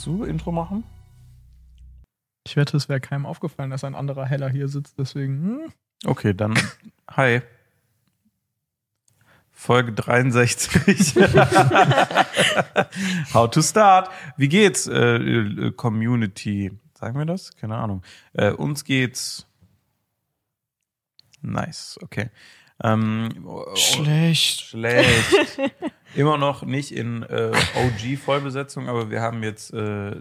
willst du Intro machen? Ich wette, es wäre keinem aufgefallen, dass ein anderer Heller hier sitzt, deswegen. Hm. Okay, dann hi. Folge 63. How to start. Wie geht's, äh, äh, Community? Sagen wir das? Keine Ahnung. Äh, uns geht's nice, okay. Ähm, Schlecht. Schlecht. Immer noch nicht in äh, OG-Vollbesetzung, aber wir haben jetzt äh,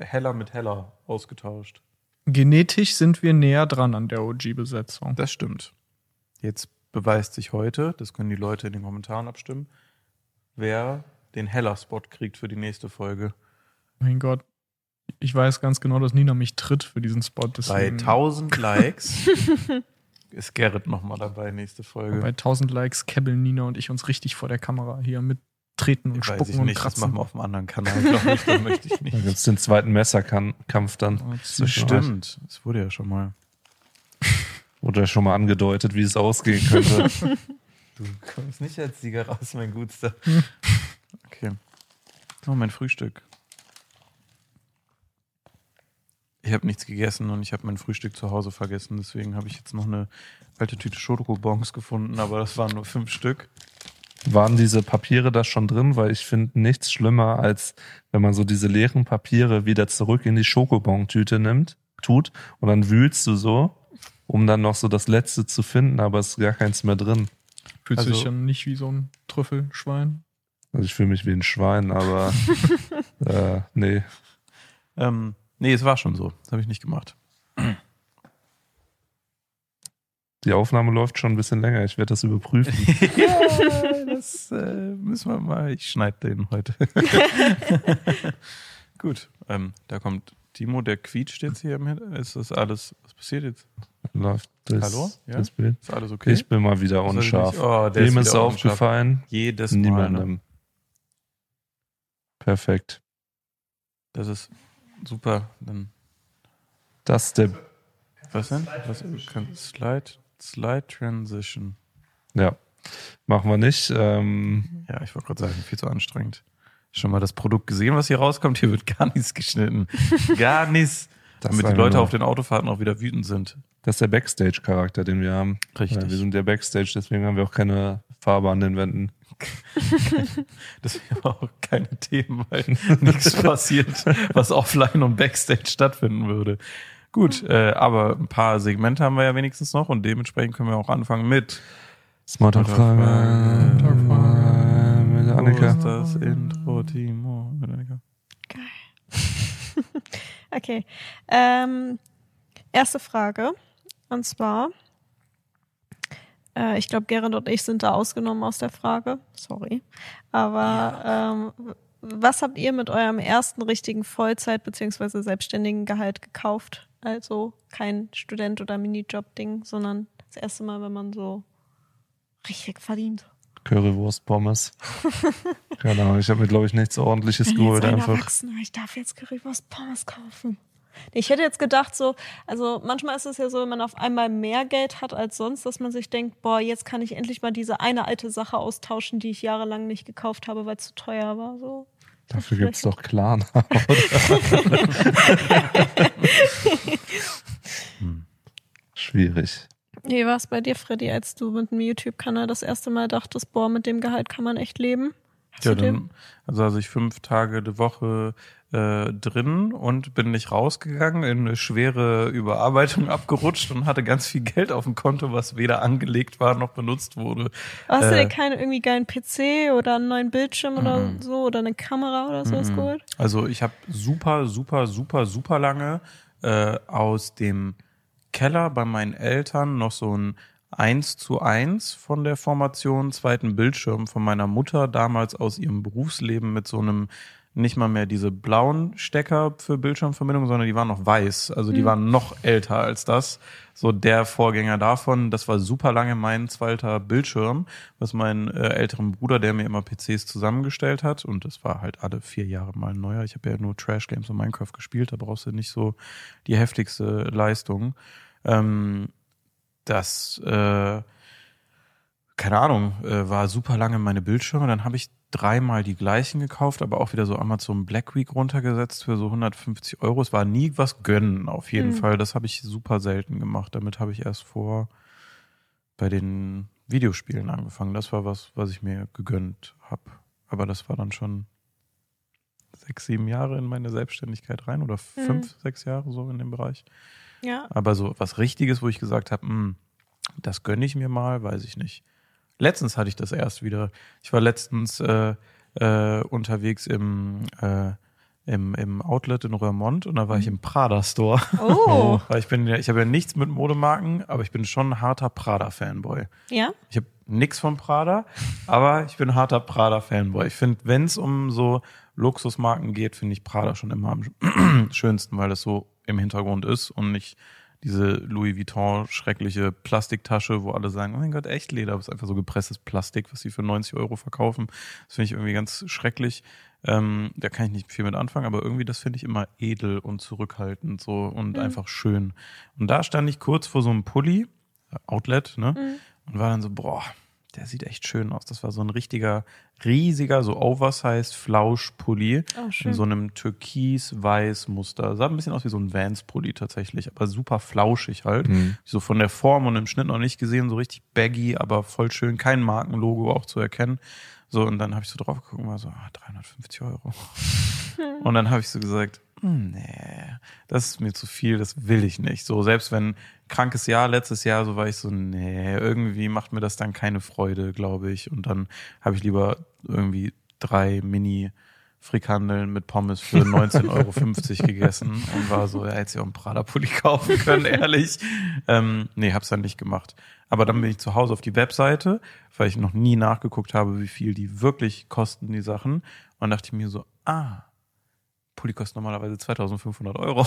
Heller mit Heller ausgetauscht. Genetisch sind wir näher dran an der OG-Besetzung. Das stimmt. Jetzt beweist sich heute, das können die Leute in den Kommentaren abstimmen, wer den Heller-Spot kriegt für die nächste Folge. Mein Gott. Ich weiß ganz genau, dass Nina mich tritt für diesen Spot. Bei Deswegen, 1000 Likes ist Gerrit nochmal dabei, nächste Folge. bei 1000 Likes kebbeln Nina und ich uns richtig vor der Kamera hier mit treten und Weiß spucken ich und nicht, das kratzen. machen wir auf einem anderen Kanal, glaube ich, da möchte ich Da nicht. gibt's den zweiten Messerkampf dann. Das zwischen euch. stimmt, das wurde ja schon mal. Wurde ja schon mal angedeutet, wie es ausgehen könnte. Du kommst nicht als Sieger raus, mein Gutster. Okay. Oh, mein Frühstück. Ich habe nichts gegessen und ich habe mein Frühstück zu Hause vergessen. Deswegen habe ich jetzt noch eine alte Tüte Schokobons gefunden, aber das waren nur fünf Stück. Waren diese Papiere da schon drin? Weil ich finde nichts schlimmer, als wenn man so diese leeren Papiere wieder zurück in die Schokobon-Tüte nimmt, tut und dann wühlst du so, um dann noch so das letzte zu finden, aber es ist gar keins mehr drin. Fühlt Also- sich dann nicht wie so ein Trüffelschwein. Also ich fühle mich wie ein Schwein, aber äh, nee. Ähm, nee, es war schon so. Das habe ich nicht gemacht. Die Aufnahme läuft schon ein bisschen länger. Ich werde das überprüfen. ja, das äh, müssen wir mal. Ich schneide den heute. Gut, ähm, da kommt Timo, der quietscht jetzt hier im Hintergrund. Ist das alles, was passiert jetzt? läuft das, Hallo? Ja? das Bild. Ist alles okay? Ich bin mal wieder unscharf. Oh, der Wem ist ist aufgefallen? Jedes Mal. Ne? Perfekt. Das ist super. Dann, Das ist der, was denn? Was, Slide, Slide Transition. ja, machen wir nicht. Ähm, Ja, ich wollte gerade sagen, viel zu anstrengend. Schon mal das Produkt gesehen, was hier rauskommt? Hier wird gar nichts geschnitten. Gar nichts. Damit die Leute auf den Autofahrten auch wieder wütend sind. das ist der Backstage-Charakter, den wir haben. Richtig. Ja, wir sind der Backstage, deswegen haben wir auch keine Farbe an den Wänden. Deswegen aber auch keine Themen, weil nichts passiert, was offline und Backstage stattfinden würde. Gut, äh, aber ein paar Segmente haben wir ja wenigstens noch und dementsprechend können wir auch anfangen mit Smalltalk-Frage Smalltalk-Frage. mit Wo Annika. ist das Intro, Timo? Mit Annika. Okay. Ähm, erste Frage. Und zwar, äh, ich glaube, Gerrit und ich sind da ausgenommen aus der Frage. Sorry. Aber ähm, was habt ihr mit eurem ersten richtigen Vollzeit- bzw. selbstständigen Gehalt gekauft? Also kein Student- oder Minijob-Ding, sondern das erste Mal, wenn man so richtig verdient. Currywurst, Pommes. Keine Ahnung, ich habe mir, glaube ich, nichts ordentliches geholt. jetzt ein Einfach. Ich darf jetzt Currywurst Pommes kaufen. Ich hätte jetzt gedacht, so, also manchmal ist es ja so, wenn man auf einmal mehr Geld hat als sonst, dass man sich denkt, boah, jetzt kann ich endlich mal diese eine alte Sache austauschen, die ich jahrelang nicht gekauft habe, weil es zu teuer war. So. Dafür gibt's doch Klarna. Schwierig. Wie war es bei dir, Freddy, als du mit dem YouTube-Kanal das erste Mal dachtest, boah, mit dem Gehalt kann man echt leben? Hast Ja, dann, also also ich fünf Tage die Woche äh, drin und bin nicht rausgegangen, in eine schwere Überarbeitung abgerutscht und hatte ganz viel Geld auf dem Konto, was weder angelegt war noch benutzt wurde. Hast du äh, dir keinen irgendwie geilen PC oder einen neuen Bildschirm oder Mhm. so oder eine Kamera oder sowas Mhm. geholt? Also ich habe super, super, super, super lange äh, aus dem Keller bei meinen Eltern noch so ein 1 zu 1 von der Formation, zweiten Bildschirm von meiner Mutter, damals aus ihrem Berufsleben mit so einem nicht mal mehr diese blauen Stecker für Bildschirmverbindung, sondern die waren noch weiß. Also die Mhm. waren noch älter als das. So der Vorgänger davon, das war super lange mein zweiter Bildschirm, was mein äh, älteren Bruder, der mir immer PCs zusammengestellt hat. Und das war halt alle vier Jahre mal ein neuer. Ich habe ja nur Trash Games und Minecraft gespielt, da brauchst du nicht so die heftigste Leistung. Ähm, das äh, keine Ahnung, äh, war super lange meine Bildschirme. Dann habe ich dreimal die gleichen gekauft, aber auch wieder so Amazon Black Week runtergesetzt für so 150 Euro. Es war nie was gönnen, auf jeden Mhm. Fall. Das habe ich super selten gemacht. Damit habe ich erst vor bei den Videospielen angefangen. Das war was, was ich mir gegönnt habe. Aber das war dann schon sechs, sieben Jahre in meine Selbstständigkeit rein oder Mhm. fünf, sechs Jahre so in dem Bereich. Ja. Aber so was Richtiges, wo ich gesagt habe, "Hm, das gönne ich mir mal, weiß ich nicht. Letztens hatte ich das erst wieder. Ich war letztens äh, äh, unterwegs im, äh, im, im Outlet in Roermond und da war ich im Prada Store. Oh, Weil ich bin ja, ich habe ja nichts mit Modemarken, aber ich bin schon ein harter Prada-Fanboy. ja. Ich habe nichts von Prada, aber ich bin ein harter Prada-Fanboy. Ich finde, wenn es um so Luxusmarken geht, finde ich Prada schon immer am schönsten, weil das so im Hintergrund ist und nicht diese Louis Vuitton schreckliche Plastiktasche, wo alle sagen, oh mein Gott, echt Leder, aber es ist einfach so gepresstes Plastik, was sie für 90 Euro verkaufen. Das finde ich irgendwie ganz schrecklich. Ähm, da kann ich nicht viel mit anfangen, aber irgendwie das finde ich immer edel und zurückhaltend so und Mhm. einfach schön. Und da stand ich kurz vor so einem Pulli, Outlet, ne? Mhm. Und war dann so, boah, der sieht echt schön aus. Das war so ein richtiger, riesiger, so oversized Flauschpulli Oh, in schön. so einem türkis-weiß Muster. Sah ein bisschen aus wie so ein Vans-Pulli tatsächlich, aber super flauschig halt. Mhm. So von der Form und im Schnitt noch nicht gesehen, so richtig baggy, aber voll schön. Kein Markenlogo auch zu erkennen. So, und dann habe ich so drauf geguckt und war so, ah, 350 Euro. Und dann habe ich so gesagt, nee, das ist mir zu viel, das will ich nicht. So, selbst wenn krankes Jahr, letztes Jahr, so war ich so, nee, irgendwie macht mir das dann keine Freude, glaube ich. Und dann habe ich lieber irgendwie drei Mini Frikandeln mit Pommes für 19,50 Euro gegessen und war so, ja, hätte ich auch einen Prada-Pulli kaufen können, ehrlich. Ähm, nee, hab's dann nicht gemacht. Aber dann bin ich zu Hause auf die Webseite, weil ich noch nie nachgeguckt habe, wie viel die wirklich kosten, die Sachen. Und dachte ich mir so, ah, Pulli kostet normalerweise 2500 Euro.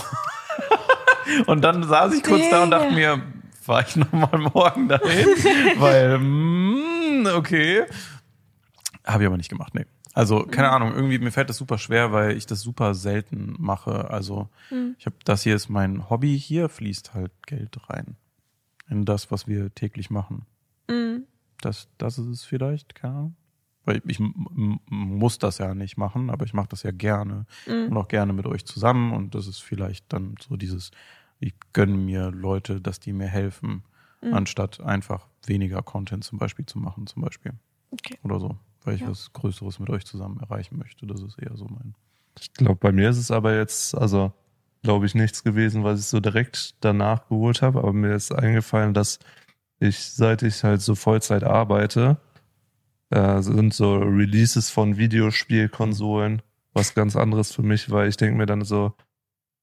und dann saß ich kurz da und dachte mir, fahr ich nochmal morgen dahin? weil, mm, okay. Habe ich aber nicht gemacht, nee. Also, keine Ahnung, irgendwie mir fällt das super schwer, weil ich das super selten mache. Also, Mhm. ich habe das hier ist mein Hobby, hier fließt halt Geld rein. In das, was wir täglich machen. Mhm. Das, das ist es vielleicht, keine Ahnung. Weil ich muss das ja nicht machen, aber ich mache das ja gerne Mhm. und auch gerne mit euch zusammen. Und das ist vielleicht dann so dieses, ich gönne mir Leute, dass die mir helfen, Mhm. anstatt einfach weniger Content zum Beispiel zu machen, zum Beispiel. Okay. Oder so. Weil ich Ja. was Größeres mit euch zusammen erreichen möchte. Das ist eher so mein. Ich glaube, bei mir ist es aber jetzt, also glaube ich, nichts gewesen, was ich so direkt danach geholt habe. Aber mir ist eingefallen, dass ich, seit ich halt so Vollzeit arbeite, äh, sind so Releases von Videospielkonsolen was ganz anderes für mich, weil ich denke mir dann so,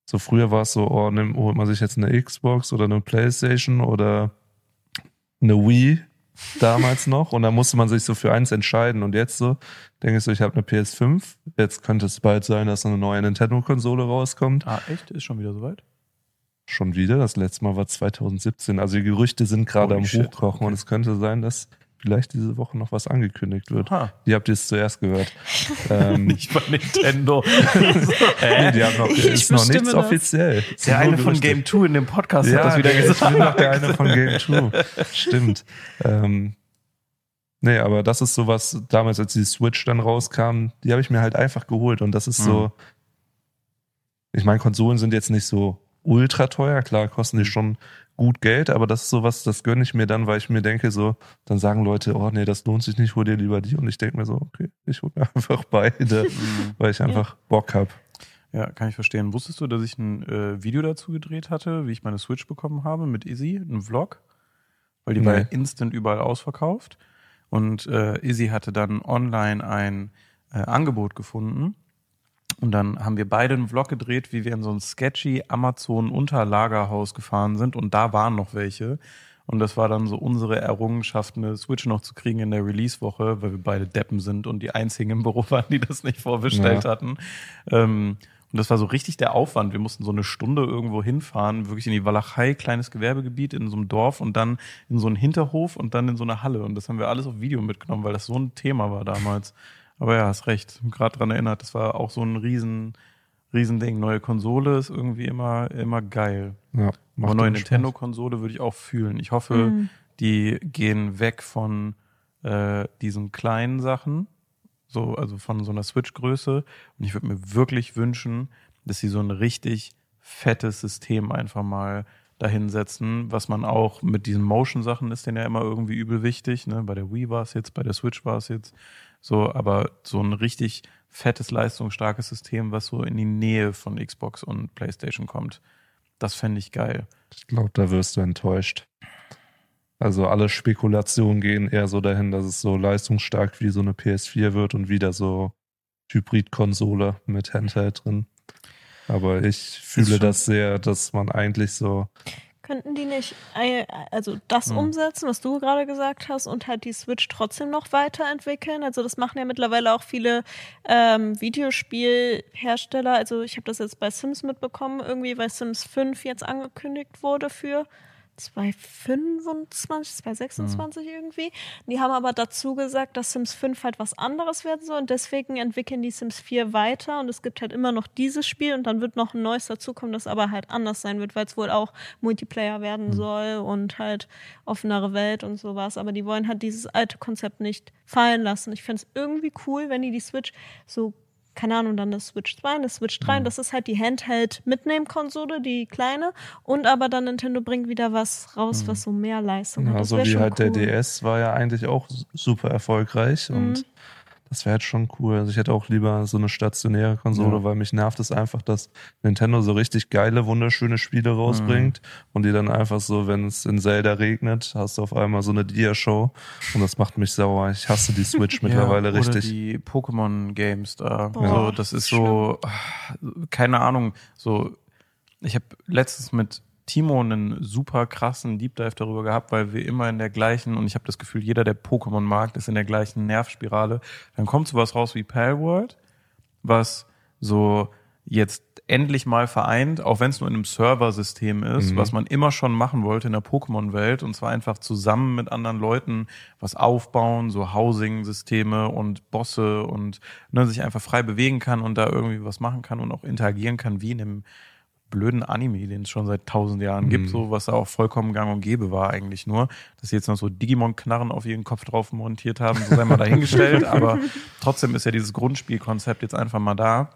so früher war es so, oh, nimm, holt man sich jetzt eine Xbox oder eine Playstation oder eine Wii damals noch und da musste man sich so für eins entscheiden und jetzt so denke ich so, ich habe eine PS5, jetzt könnte es bald sein, dass eine neue Nintendo-Konsole rauskommt. Ah, echt? Ist schon wieder soweit? Schon wieder, das letzte Mal war 2017, also die Gerüchte sind gerade am shit, Hochkochen okay. und es könnte sein, dass vielleicht diese Woche noch was angekündigt wird. Aha. Die habt ihr es zuerst gehört. ähm, Nicht bei Nintendo. nee, die haben noch, Ich ist noch nichts das. offiziell. Der eine von Game 2 in dem Podcast hat das wieder der- gesagt. Ich bin noch der eine von Game 2. Stimmt. Ähm, nee, aber das ist sowas, damals, als die Switch dann rauskam, die habe ich mir halt einfach geholt. Und das ist Mhm. so. Ich meine, Konsolen sind jetzt nicht so ultra teuer, klar, kosten die schon gut Geld, aber das ist sowas, das gönne ich mir dann, weil ich mir denke, so, dann sagen Leute, oh nee, das lohnt sich nicht, hol dir lieber die. Und ich denke mir so, okay, ich hole mir einfach beide, Mhm. weil ich einfach Bock hab. Ja, kann ich verstehen. Wusstest du, dass ich ein äh, Video dazu gedreht hatte, wie ich meine Switch bekommen habe mit Izzy, ein Vlog? Weil die Nee. war ja instant überall ausverkauft. Und äh, Izzy hatte dann online ein äh, Angebot gefunden. Und dann haben wir beide einen Vlog gedreht, wie wir in so ein sketchy Amazon-Unterlagerhaus gefahren sind. Und da waren noch welche. Und das war dann so unsere Errungenschaft, eine Switch noch zu kriegen in der Release-Woche, weil wir beide Deppen sind und die einzigen im Büro waren, die das nicht vorbestellt Ja. hatten. Ähm, und das war so richtig der Aufwand. Wir mussten so eine Stunde irgendwo hinfahren, wirklich in die Walachei, kleines Gewerbegebiet in so einem Dorf und dann in so einen Hinterhof und dann in so eine Halle. Und das haben wir alles auf Video mitgenommen, weil das so ein Thema war damals. Aber ja, hast recht. Gerade dran erinnert, das war auch so ein riesen, riesen Ding. Neue Konsole ist irgendwie immer, immer geil. Ja, Aber neue. Nintendo-Konsole würde ich auch fühlen. Ich hoffe, Mhm. die gehen weg von äh, diesen kleinen Sachen, so, also von so einer Switch-Größe. Und ich würde mir wirklich wünschen, dass sie so ein richtig fettes System einfach mal dahinsetzen, was man auch mit diesen Motion-Sachen ist denn ja immer irgendwie übel wichtig. Ne? Bei der Wii war es jetzt, bei der Switch war es jetzt so, aber so ein richtig fettes, leistungsstarkes System, was so in die Nähe von Xbox und PlayStation kommt. Das fände ich geil. Ich glaube, da wirst du enttäuscht. Also alle Spekulationen gehen eher so dahin, dass es so leistungsstark wie so eine PS4 wird und wieder so Hybrid-Konsole mit Handheld drin. Aber ich fühle das sehr, dass man eigentlich so. Könnten die nicht also das Hm. umsetzen, was du gerade gesagt hast, und halt die Switch trotzdem noch weiterentwickeln? Also das machen ja mittlerweile auch viele ähm, Videospielhersteller. Also ich habe das jetzt bei Sims mitbekommen, irgendwie, weil Sims 5 jetzt angekündigt wurde für 2025, 2026 irgendwie. Die haben aber dazu gesagt, dass Sims 5 halt was anderes werden soll und deswegen entwickeln die Sims 4 weiter und es gibt halt immer noch dieses Spiel und dann wird noch ein neues dazukommen, das aber halt anders sein wird, weil es wohl auch Multiplayer werden soll und halt offenere Welt und sowas. Aber die wollen halt dieses alte Konzept nicht fallen lassen. Ich fände es irgendwie cool, wenn die die Switch so keine Ahnung, dann eine Switch 2, eine Switch 3. Und das ist halt die Handheld-Mitnehmen-Konsole, die kleine. Und aber dann Nintendo bringt wieder was raus, was so mehr Leistung hat. Ja, Das so wie halt der cool. DS war ja eigentlich auch super erfolgreich Mhm. und das wäre halt schon cool. Also ich hätte auch lieber so eine stationäre Konsole, Ja. weil mich nervt es einfach, dass Nintendo so richtig geile, wunderschöne Spiele rausbringt Mhm. und die dann einfach so, wenn es in Zelda regnet, hast du auf einmal so eine Dia-Show und das macht mich sauer. Ich hasse die Switch mittlerweile ja, richtig. Oder die Pokémon-Games da. Boah, so, das ist so, ah, keine Ahnung, so, ich habe letztens mit Timo einen super krassen Deep Dive darüber gehabt, weil wir immer in der gleichen, und ich habe das Gefühl, jeder, der Pokémon mag, ist in der gleichen Nervspirale. Dann kommt sowas raus wie Palworld, was so jetzt endlich mal vereint, auch wenn es nur in einem Serversystem ist, Mhm. was man immer schon machen wollte in der Pokémon-Welt, und zwar einfach zusammen mit anderen Leuten was aufbauen, so Housing-Systeme und Bosse und ne, sich einfach frei bewegen kann und da irgendwie was machen kann und auch interagieren kann, wie in einem blöden Anime, den es schon seit tausend Jahren gibt, so was da auch vollkommen gang und gäbe war eigentlich nur, dass sie jetzt noch so Digimon-Knarren auf ihren Kopf drauf montiert haben, so sei mal dahingestellt, aber trotzdem ist ja dieses Grundspielkonzept jetzt einfach mal da.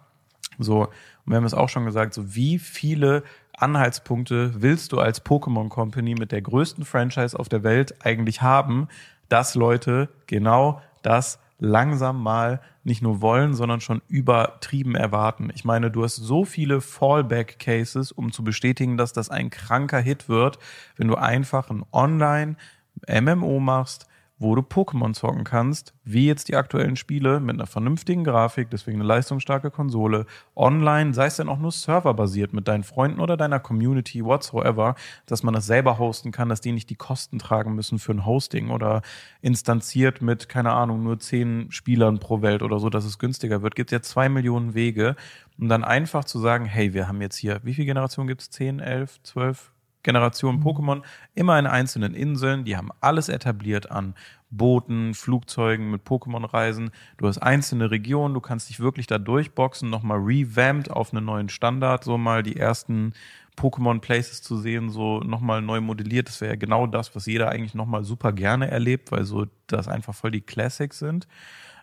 So, und wir haben es auch schon gesagt, so wie viele Anhaltspunkte willst du als Pokémon Company mit der größten Franchise auf der Welt eigentlich haben, dass Leute genau das langsam mal nicht nur wollen, sondern schon übertrieben erwarten. Ich meine, du hast so viele Fallback-Cases, um zu bestätigen, dass das ein kranker Hit wird, wenn du einfach ein Online-MMO machst, wo du Pokémon zocken kannst, wie jetzt die aktuellen Spiele mit einer vernünftigen Grafik, deswegen eine leistungsstarke Konsole, online, sei es denn auch nur serverbasiert mit deinen Freunden oder deiner Community, whatsoever, dass man das selber hosten kann, dass die nicht die Kosten tragen müssen für ein Hosting oder instanziert mit, keine Ahnung, nur zehn Spielern pro Welt oder so, dass es günstiger wird. Gibt ja zwei Millionen Wege, um dann einfach zu sagen, hey, wir haben jetzt hier, wie viele Generationen gibt es? Zehn, elf, zwölf? Generationen Pokémon, immer in einzelnen Inseln, die haben alles etabliert an Booten, Flugzeugen mit Pokémon-Reisen. Du hast einzelne Regionen, du kannst dich wirklich da durchboxen, nochmal revamped auf einen neuen Standard, so mal die ersten Pokémon-Places zu sehen, so nochmal neu modelliert. Das wäre ja genau das, was jeder eigentlich nochmal super gerne erlebt, weil so das einfach voll die Classics sind.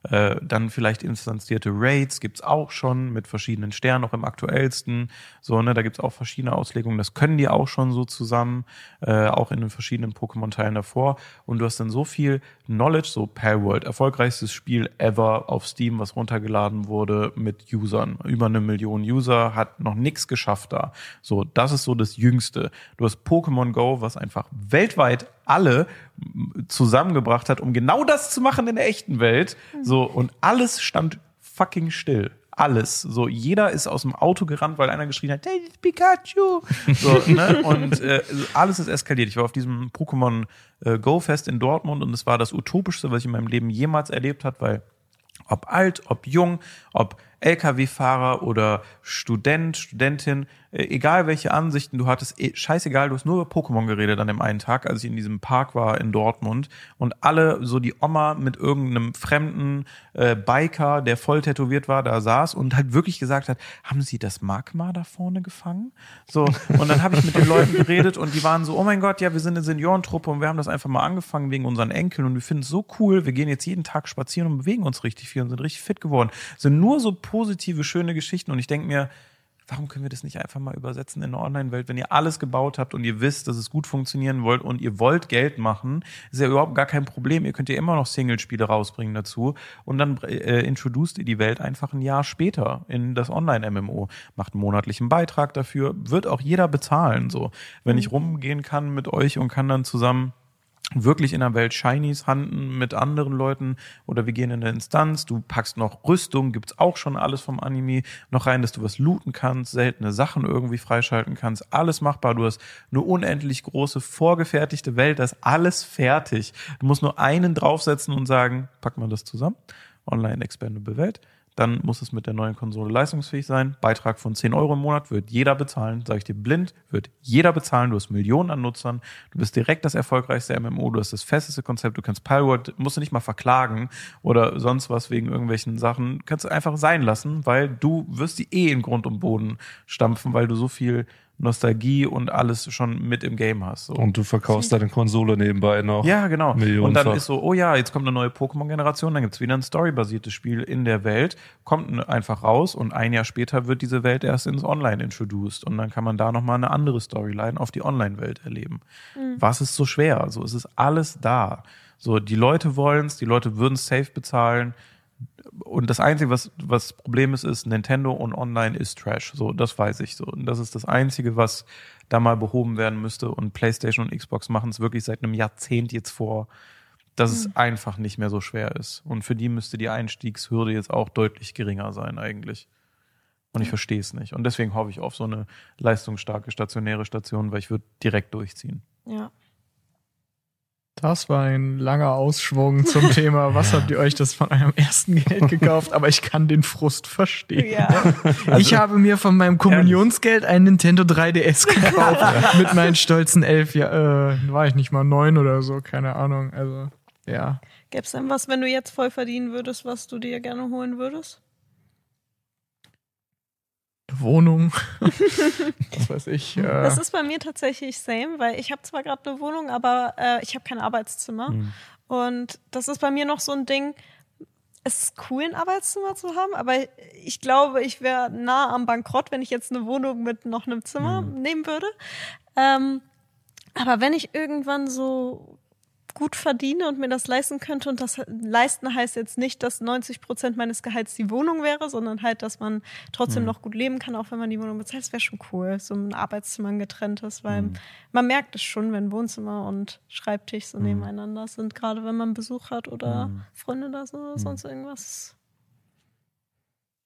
Äh, dann vielleicht instanzierte Raids gibt's auch schon mit verschiedenen Sternen, noch im aktuellsten. So, ne, da gibt's auch verschiedene Auslegungen. Das können die auch schon so zusammen, äh, auch in den verschiedenen Pokémon-Teilen davor. Und du hast dann so viel Knowledge, so Palworld, erfolgreichstes Spiel ever auf Steam, was runtergeladen wurde mit Usern. Über eine Million User, hat noch nichts geschafft da. So, das ist so das Jüngste. Du hast Pokémon Go, was einfach weltweit alle zusammengebracht hat, um genau das zu machen in der echten Welt. So, und alles stand fucking still. Alles. So, jeder ist aus dem Auto gerannt, weil einer geschrien hat, hey, das Pikachu. So, ne? Und äh, alles ist eskaliert. Ich war auf diesem Pokémon äh, Go Fest in Dortmund und es war das utopischste, was ich in meinem Leben jemals erlebt habe, weil ob alt, ob jung, ob LKW-Fahrer oder Student, Studentin, egal welche Ansichten du hattest, eh, scheißegal, du hast nur über Pokémon geredet an dem einen Tag, als ich in diesem Park war in Dortmund und alle, so die Oma mit irgendeinem fremden äh, Biker, der voll tätowiert war, da saß und halt wirklich gesagt hat, haben Sie das Magma da vorne gefangen? So, und dann habe ich mit den Leuten geredet und die waren so, oh mein Gott, ja, wir sind eine Seniorentruppe und wir haben das einfach mal angefangen wegen unseren Enkeln und wir finden es so cool, wir gehen jetzt jeden Tag spazieren und bewegen uns richtig viel und sind richtig fit geworden. Sind nur so positive, schöne Geschichten und ich denke mir, warum können wir das nicht einfach mal übersetzen in eine Online-Welt? Wenn ihr alles gebaut habt und ihr wisst, dass es gut funktionieren wollt und ihr wollt Geld machen, ist ja überhaupt gar kein Problem. Ihr könnt ja immer noch Single-Spiele rausbringen dazu und dann äh, introduced ihr die Welt einfach ein Jahr später in das Online-MMO. Macht einen monatlichen Beitrag dafür, wird auch jeder bezahlen. So, wenn ich rumgehen kann mit euch und kann dann zusammen wirklich in der Welt Shinies handen mit anderen Leuten oder wir gehen in eine Instanz, du packst noch Rüstung, gibt's auch schon alles vom Anime noch rein, dass du was looten kannst, seltene Sachen irgendwie freischalten kannst, alles machbar, du hast eine unendlich große vorgefertigte Welt, das ist alles fertig. Du musst nur einen draufsetzen und sagen, pack mal das zusammen, online expandable Welt dann muss es mit der neuen Konsole leistungsfähig sein. Beitrag von 10 Euro im Monat wird jeder bezahlen, sage ich dir blind, wird jeder bezahlen. Du hast Millionen an Nutzern, du bist direkt das erfolgreichste MMO, du hast das festeste Konzept, du kannst Palworld, musst du nicht mal verklagen oder sonst was wegen irgendwelchen Sachen, kannst du einfach sein lassen, weil du wirst die eh in Grund und Boden stampfen, weil du so viel Nostalgie und alles schon mit im Game hast. So. Und du verkaufst deine Konsole nebenbei noch. Ja, genau. Und dann ist so, oh ja, jetzt kommt eine neue Pokémon-Generation, dann gibt's wieder ein storybasiertes Spiel in der Welt, kommt einfach raus und ein Jahr später wird diese Welt erst ins Online introduced und dann kann man da nochmal eine andere Storyline auf die Online-Welt erleben. Was ist so schwer? Also es ist alles da. So, die Leute wollen's, die Leute würden's safe bezahlen. Und das Einzige, was, was Problem ist, ist, Nintendo und Online ist Trash. So, das weiß ich so. Und das ist das Einzige, was da mal behoben werden müsste. Und PlayStation und Xbox machen es wirklich seit einem Jahrzehnt jetzt vor, dass es einfach nicht mehr so schwer ist. Und für die müsste die Einstiegshürde jetzt auch deutlich geringer sein, eigentlich. Und ich verstehe es nicht. Und deswegen hoffe ich auf so eine leistungsstarke stationäre Station, weil ich würde direkt durchziehen. Ja. Das war ein langer Ausschwung zum Thema, was habt ihr euch das von eurem ersten Geld gekauft? Aber ich kann den Frust verstehen. Ja. ich habe mir von meinem Kommunionsgeld ein Nintendo 3DS gekauft. mit meinen stolzen elf Jahren. Äh, war ich nicht mal neun oder so, keine Ahnung. Also, ja. Gäbe es denn was, wenn du jetzt voll verdienen würdest, was du dir gerne holen würdest? Eine Wohnung. was weiß ich. Äh, Das ist bei mir tatsächlich same, weil ich habe zwar gerade eine Wohnung, aber äh, ich habe kein Arbeitszimmer. Und das ist bei mir noch so ein Ding. Es ist cool, ein Arbeitszimmer zu haben, aber ich glaube, ich wäre nah am Bankrott, wenn ich jetzt eine Wohnung mit noch einem Zimmer nehmen würde. Ähm, aber wenn ich irgendwann so gut verdiene und mir das leisten könnte, und das leisten heißt jetzt nicht, dass 90 Prozent meines Gehalts die Wohnung wäre, sondern halt, dass man trotzdem noch gut leben kann, auch wenn man die Wohnung bezahlt, das wäre schon cool, so ein Arbeitszimmer ein getrenntes, weil man merkt es schon, wenn Wohnzimmer und Schreibtisch so nebeneinander sind, gerade wenn man Besuch hat oder Freunde da so oder sonst irgendwas.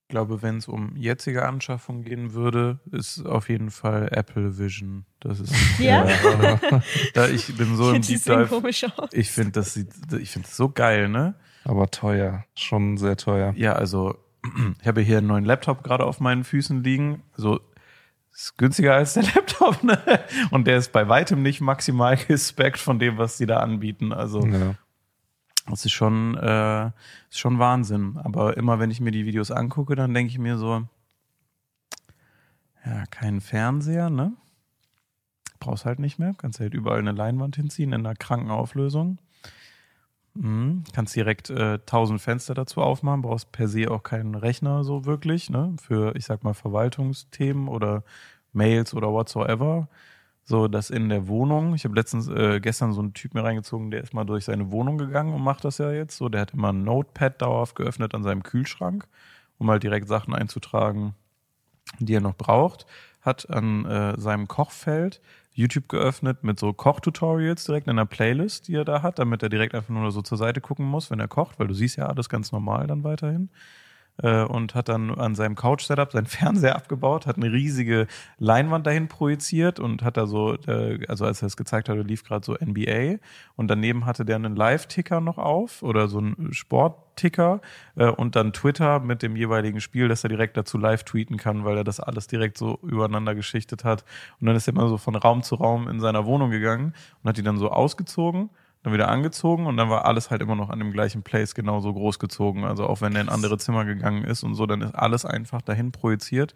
Ich glaube, wenn es um jetzige Anschaffung gehen würde, ist auf jeden Fall Apple Vision. Das ist Ja? da ich bin so im Deep Dive. komisch aus. Ich finde das sieht, ich finde das so geil, ne? Aber teuer. Schon sehr teuer. Ja, also ich habe hier einen neuen Laptop gerade auf meinen Füßen liegen. Also ist günstiger als der Laptop, ne? Und der ist bei weitem nicht maximal gespeckt von dem, was sie da anbieten. Also Ja. Das ist schon, äh, ist schon Wahnsinn. Aber immer wenn ich mir die Videos angucke, dann denke ich mir so, ja, kein Fernseher, ne? Brauchst halt nicht mehr. Kannst halt überall eine Leinwand hinziehen in einer kranken Auflösung. Mhm. Kannst direkt äh, 1000 Fenster dazu aufmachen, brauchst per se auch keinen Rechner so wirklich, ne? Für, ich sag mal, Verwaltungsthemen oder Mails oder whatsoever. So, das in der Wohnung. Ich habe letztens, äh, gestern so einen Typ mir reingezogen, der ist mal durch seine Wohnung gegangen und macht das ja jetzt so. Der hat immer ein Notepad dauerhaft geöffnet an seinem Kühlschrank, um halt direkt Sachen einzutragen, die er noch braucht. Hat an äh, seinem Kochfeld YouTube geöffnet mit so Kochtutorials direkt in einer Playlist, die er da hat, damit er direkt einfach nur so zur Seite gucken muss, wenn er kocht, weil du siehst ja alles ganz normal dann weiterhin. Äh, und hat dann an seinem Couch-Setup seinen Fernseher abgebaut, hat eine riesige Leinwand dahin projiziert und hat da so, äh, also als er es gezeigt hatte, lief gerade so NBA und daneben hatte der einen Live-Ticker noch auf oder so einen Sport-Ticker äh, und dann Twitter mit dem jeweiligen Spiel, dass er direkt dazu live tweeten kann, weil er das alles direkt so übereinander geschichtet hat. Und dann ist er immer so von Raum zu Raum in seiner Wohnung gegangen und hat die dann so ausgezogen dann wieder angezogen und dann war alles halt immer noch an dem gleichen Place genauso groß gezogen. Also auch wenn er in andere Zimmer gegangen ist und so, dann ist alles einfach dahin projiziert.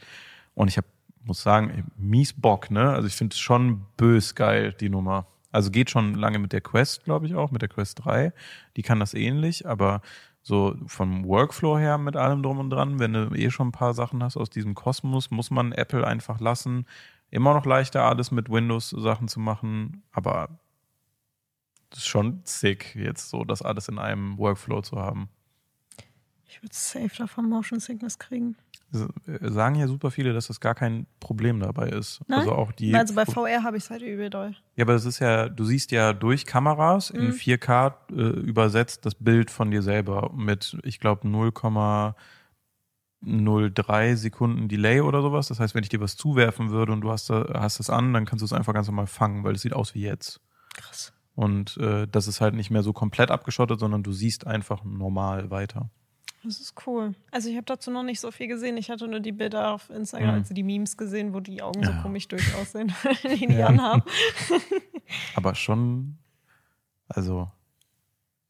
Und ich hab, muss sagen, mies Bock, ne? Also ich finde es schon bös geil, die Nummer. Also geht schon lange mit der Quest, glaube ich auch, mit der Quest 3. Die kann das ähnlich, aber so vom Workflow her mit allem drum und dran, wenn du eh schon ein paar Sachen hast aus diesem Kosmos, muss man Apple einfach lassen. Immer noch leichter, alles mit Windows-Sachen zu machen, aber das ist schon sick, jetzt so das alles in einem Workflow zu haben. Ich würde safe davon Motion Sickness kriegen. Äh, sagen ja super viele, dass das gar kein Problem dabei ist. Nein? Also auch die. Also bei VR habe ich es halt übel doll. Ja, aber es ist ja, du siehst ja durch Kameras in Mhm. 4K äh, übersetzt das Bild von dir selber mit, ich glaube, 0,03 Sekunden Delay oder sowas. Das heißt, wenn ich dir was zuwerfen würde und du hast, da- hast es an, dann kannst du es einfach ganz normal fangen, weil es sieht aus wie jetzt. Krass. Und äh, das ist halt nicht mehr so komplett abgeschottet, sondern du siehst einfach normal weiter. Das ist cool. Also ich habe dazu noch nicht so viel gesehen. Ich hatte nur die Bilder auf Instagram, Mhm. also die Memes gesehen, wo die Augen so Ja. komisch durchaussehen, die die Ja. anhaben. Aber schon, also,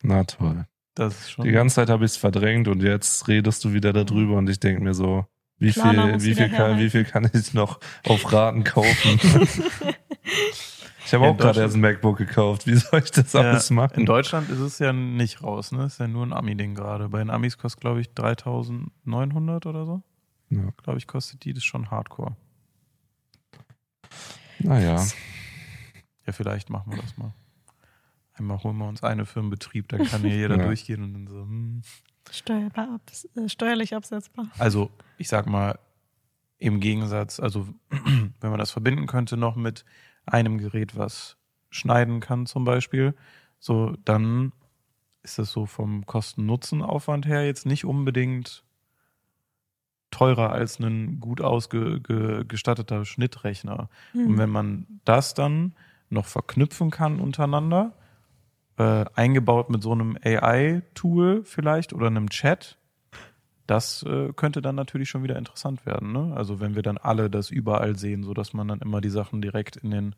Na toll. das ist schon. Die ganze Zeit habe ich es verdrängt und jetzt redest du wieder darüber und ich denke mir so, wie viel, wie viel, kann, wie viel kann ich noch auf Raten kaufen? ich habe In auch gerade Deutschland- erst ein MacBook gekauft. Wie soll ich das Ja, alles In machen? Deutschland ist es ja nicht raus, ne? Ist ja nur ein Ami-Ding gerade. Bei den Amis kostet, glaube ich, 3900 oder so. Ja. Glaube ich, kostet die. Das schon hardcore. Naja, Ja, vielleicht machen wir das mal. Einmal holen wir uns eine für einen Betrieb, dann kann hier jeder Ja. durchgehen und dann so, hm. Steuerbar abs äh, steuerlich absetzbar. Also, ich sag mal, im Gegensatz, also wenn man das verbinden könnte noch mit einem Gerät, was schneiden kann zum Beispiel, so dann ist das so vom Kosten-Nutzen-Aufwand her jetzt nicht unbedingt teurer als ein gut ausgestatteter Schnittrechner. Und Hm. wenn man das dann noch verknüpfen kann untereinander, äh, eingebaut mit so einem AI-Tool vielleicht oder einem Chat, das äh, könnte dann natürlich schon wieder interessant werden. Ne? Also wenn wir dann alle das überall sehen, so dass man dann immer die Sachen direkt in den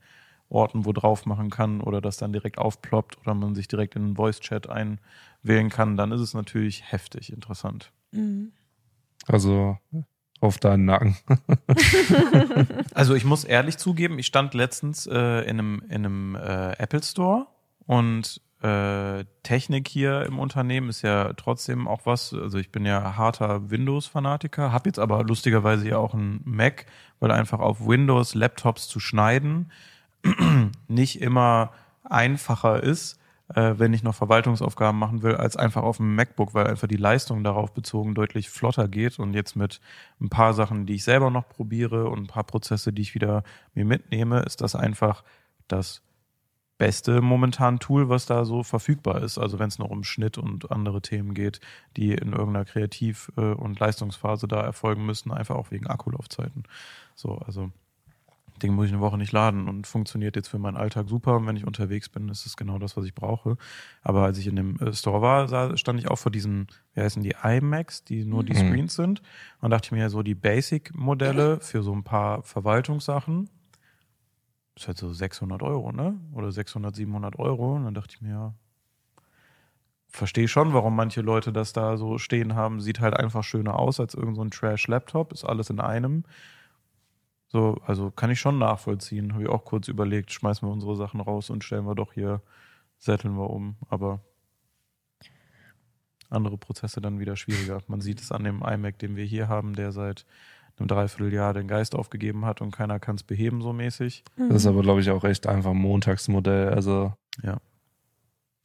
Orten wo drauf machen kann oder das dann direkt aufploppt oder man sich direkt in den Voice-Chat einwählen kann, dann ist es natürlich heftig interessant. Mhm. also auf deinen Nacken. Also ich muss ehrlich zugeben, ich stand letztens äh, in einem, in einem äh, Apple Store und äh, Technik hier im Unternehmen ist ja trotzdem auch was. Also ich bin ja harter Windows-Fanatiker, habe jetzt aber lustigerweise ja auch einen Mac, weil einfach auf Windows Laptops zu schneiden nicht immer einfacher ist, äh, wenn ich noch Verwaltungsaufgaben machen will, als einfach auf dem MacBook, weil einfach die Leistung darauf bezogen deutlich flotter geht. Und jetzt mit ein paar Sachen, die ich selber noch probiere und ein paar Prozesse, die ich wieder mir mitnehme, ist das einfach das beste momentan Tool, was da so verfügbar ist. Also wenn es noch um Schnitt und andere Themen geht, die in irgendeiner Kreativ- äh, und Leistungsphase da erfolgen müssen, einfach auch wegen Akkulaufzeiten. So, also Ding muss ich eine Woche nicht laden und funktioniert jetzt für meinen Alltag super. Und wenn ich unterwegs bin, ist es genau das, was ich brauche. Aber als ich in dem äh, Store war, sah, stand ich auch vor diesen, wie heißen die, iMacs, die nur die Mhm. Screens sind. Und dachte ich mir, so die Basic-Modelle für so ein paar Verwaltungssachen, ist halt so 600 Euro, ne? Oder 600, 700 Euro. Und dann dachte ich mir, ja, verstehe schon, warum manche Leute das da so stehen haben. Sieht halt einfach schöner aus als irgendein so Trash-Laptop. Ist alles in einem. So, also kann ich schon nachvollziehen. Habe ich auch kurz überlegt, schmeißen wir unsere Sachen raus und stellen wir doch hier, sätteln wir um. Aber andere Prozesse dann wieder schwieriger. Man sieht es an dem iMac, den wir hier haben, der seit einem Dreivierteljahr den Geist aufgegeben hat und keiner kann es beheben so mäßig. Das ist aber, glaube ich, auch echt einfach ein Montagsmodell. Also Ja.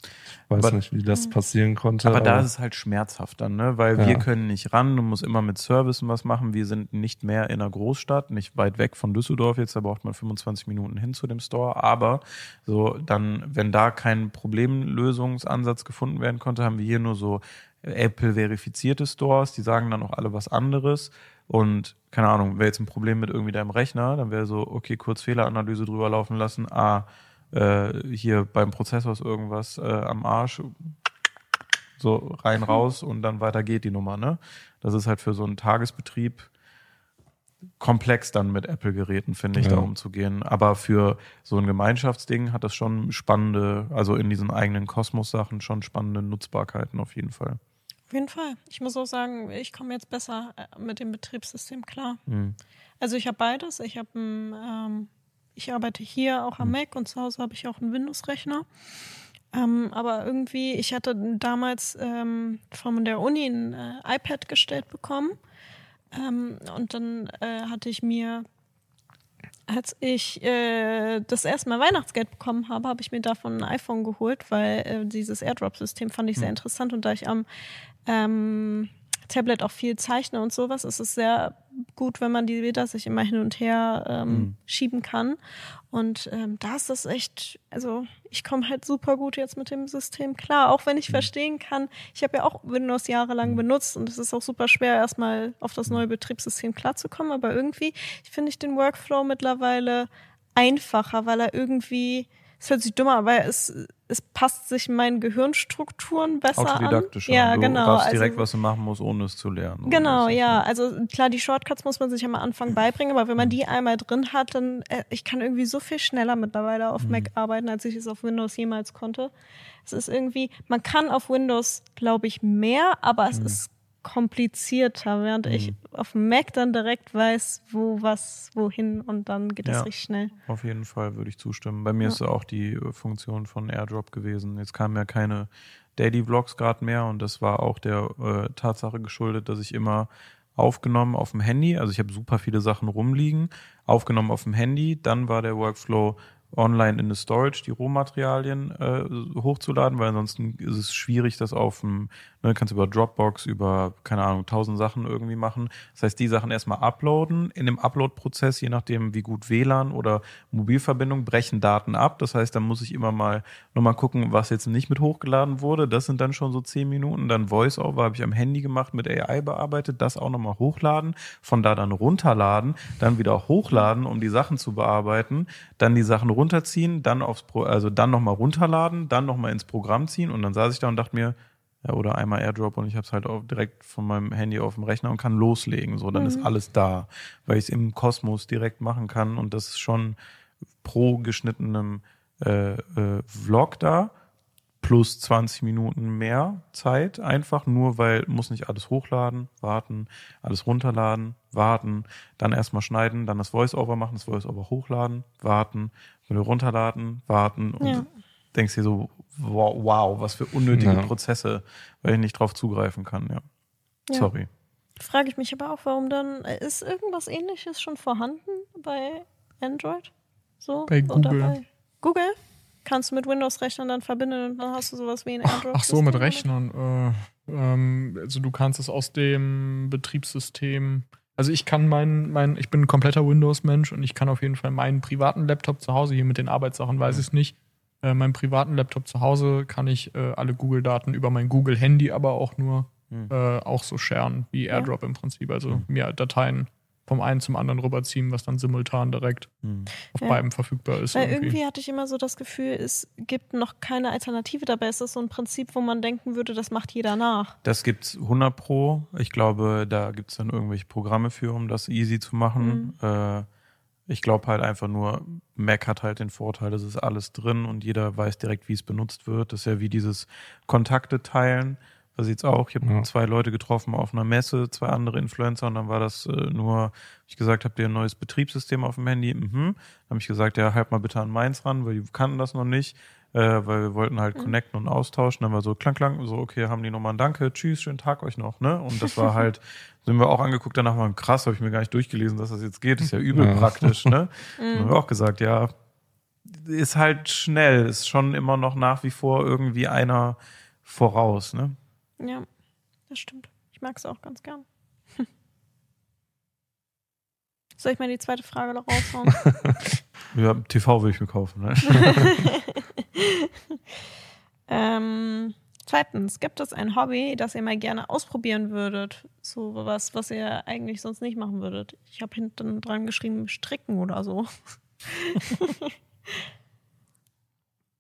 ich weiß Aber- nicht, wie das passieren konnte. Aber da ist es halt schmerzhaft dann, ne? Weil Ja. wir können nicht ran, du musst immer mit Service was machen. Wir sind nicht mehr in einer Großstadt, nicht weit weg von Düsseldorf jetzt, da braucht man 25 Minuten hin zu dem Store. Aber so dann, wenn da kein Problemlösungsansatz gefunden werden konnte, haben wir hier nur so Apple-verifizierte Stores, die sagen dann auch alle was anderes. Und keine Ahnung, wäre jetzt ein Problem mit irgendwie deinem Rechner, dann wäre so, okay, kurz Fehleranalyse drüber laufen lassen. Ah, äh, hier beim Prozessor ist irgendwas äh, am Arsch. So rein, raus und dann weiter geht die Nummer. Ne? Das ist halt für so einen Tagesbetrieb komplex dann mit Apple-Geräten, finde ich, Ja. da umzugehen. Aber für so ein Gemeinschaftsding hat das schon spannende, also in diesen eigenen Kosmos-Sachen schon spannende Nutzbarkeiten auf jeden Fall. Auf jeden Fall. Ich muss auch sagen, ich komme jetzt besser äh, mit dem Betriebssystem klar. Mhm. Also ich habe beides. Ich habe ähm, ich arbeite hier auch am Mac und zu Hause habe ich auch einen Windows-Rechner. Ähm, aber irgendwie, ich hatte damals ähm, von der Uni ein äh, iPad gestellt bekommen. Ähm, und dann äh, hatte ich mir, als ich äh, das erste Mal Weihnachtsgeld bekommen habe, habe ich mir davon ein iPhone geholt, weil äh, dieses AirDrop-System fand ich sehr interessant und da ich am ähm, Tablet auch viel zeichne und sowas, ist es sehr gut, wenn man die Bilder sich immer hin und her ähm, schieben kann. Und ähm, da ist das echt, also ich komme halt super gut jetzt mit dem System klar, auch wenn ich verstehen kann, ich habe ja auch Windows jahrelang benutzt und es ist auch super schwer, erstmal auf das neue Betriebssystem klarzukommen, aber irgendwie finde ich den Workflow mittlerweile einfacher, weil er irgendwie, es hört sich dummer, aber es, es passt sich meinen Gehirnstrukturen besser an. Autodidaktischer. Ja, du genau. weißt also- direkt, was du machen musst, ohne es zu lernen. Genau, ja. Also klar, die Shortcuts muss man sich am Anfang beibringen, aber wenn man die einmal drin hat, dann äh, ich kann irgendwie so viel schneller mittlerweile auf Mac arbeiten, als ich es auf Windows jemals konnte. Es ist irgendwie, man kann auf Windows, glaube ich, mehr, aber es ist komplizierter, während ich auf dem Mac dann direkt weiß, wo was, wohin und dann geht es Ja. richtig schnell. Auf jeden Fall würde ich zustimmen. Bei mir ist auch die äh, Funktion von AirDrop gewesen. Jetzt kamen ja keine Daily Vlogs gerade mehr und das war auch der äh, Tatsache geschuldet, dass ich immer aufgenommen auf dem Handy, also ich habe super viele Sachen rumliegen, aufgenommen auf dem Handy, dann war der Workflow online in the Storage, die Rohmaterialien äh, hochzuladen, weil ansonsten ist es schwierig, das auf dem, ne, kannst über Dropbox, über, keine Ahnung, tausend Sachen irgendwie machen. Das heißt, die Sachen erstmal uploaden. In dem Upload-Prozess, je nachdem, wie gut WLAN oder Mobilverbindung, brechen Daten ab. Das heißt, dann muss ich immer mal nochmal gucken, was jetzt nicht mit hochgeladen wurde. Das sind dann schon so zehn Minuten. Dann Voice-Over habe ich am Handy gemacht, mit AI bearbeitet, das auch nochmal hochladen, von da dann runterladen, dann wieder hochladen, um die Sachen zu bearbeiten, dann die Sachen runterziehen, dann aufs Pro, also dann nochmal runterladen, dann nochmal ins Programm ziehen. Und dann saß ich da und dachte mir, ja, oder einmal AirDrop und ich habe es halt auch direkt von meinem Handy auf dem Rechner und kann loslegen. So, dann ist alles da, weil ich es im Kosmos direkt machen kann. Und das ist schon pro geschnittenem äh, äh, Vlog da plus 20 Minuten mehr Zeit, einfach. Nur, weil muss nicht alles hochladen, warten, alles runterladen, warten, dann erstmal schneiden, dann das Voice-Over machen, das Voice-Over hochladen, warten, wieder runterladen, warten und Ja. denkst dir so, wow, wow, was für unnötige Ja. Prozesse, weil ich nicht drauf zugreifen kann, ja. Ja. Sorry. Frage ich mich aber auch, warum dann, äh, ist irgendwas ähnliches schon vorhanden bei Android? So? Bei Oder Google. bei Google? Kannst du mit Windows-Rechnern dann verbinden und dann hast du sowas wie ein Android? Ach so, mit Rechnern. Äh, ähm, also du kannst es aus dem Betriebssystem. Also ich kann meinen, mein, ich bin ein kompletter Windows-Mensch und ich kann auf jeden Fall meinen privaten Laptop zu Hause, hier mit den Arbeitssachen weiß ich es nicht, äh, meinen privaten Laptop zu Hause kann ich äh, alle Google-Daten über mein Google-Handy aber auch nur Hm. äh, auch so sharen, wie Ja. AirDrop im Prinzip. Also mir Dateien vom einen zum anderen rüberziehen, was dann simultan direkt Hm. auf Ja. beiden verfügbar ist. Weil irgendwie. irgendwie hatte ich immer so das Gefühl, es gibt noch keine Alternative dabei. Es ist so ein Prinzip, wo man denken würde, das macht jeder nach. Das gibt's 100 pro. Ich glaube, da gibt's dann irgendwelche Programme für, um das easy zu machen. Äh, ich glaube halt einfach nur, Mac hat halt den Vorteil, es ist alles drin und jeder weiß direkt, wie es benutzt wird. Das ist ja wie dieses Kontakte teilen. Was jetzt auch, ich habe Ja. zwei Leute getroffen auf einer Messe, zwei andere Influencer und dann war das äh, nur, ich gesagt, habt ihr ein neues Betriebssystem auf dem Handy? Mhm. Dann habe ich gesagt, ja, halt mal bitte an meins ran, weil die kannten das noch nicht, äh, weil wir wollten halt connecten und austauschen. Dann war so klang, klang, so, okay, haben die nochmal ein Danke, tschüss, schönen Tag euch noch, ne? Und das war halt, sind wir auch angeguckt, danach war krass, habe ich mir gar nicht durchgelesen, dass das jetzt geht, ist ja übel Ja. praktisch, ne? Dann haben wir auch gesagt, ja, ist halt schnell, ist schon immer noch nach wie vor irgendwie einer voraus, ne? Ja, das stimmt. Ich mag es auch ganz gern. Soll ich mal die zweite Frage noch raushauen? Ja, TV will ich mir kaufen, ne? ähm, Zweitens, gibt es ein Hobby, das ihr mal gerne ausprobieren würdet? So was, was ihr eigentlich sonst nicht machen würdet. Ich habe hinten dran geschrieben, stricken oder so.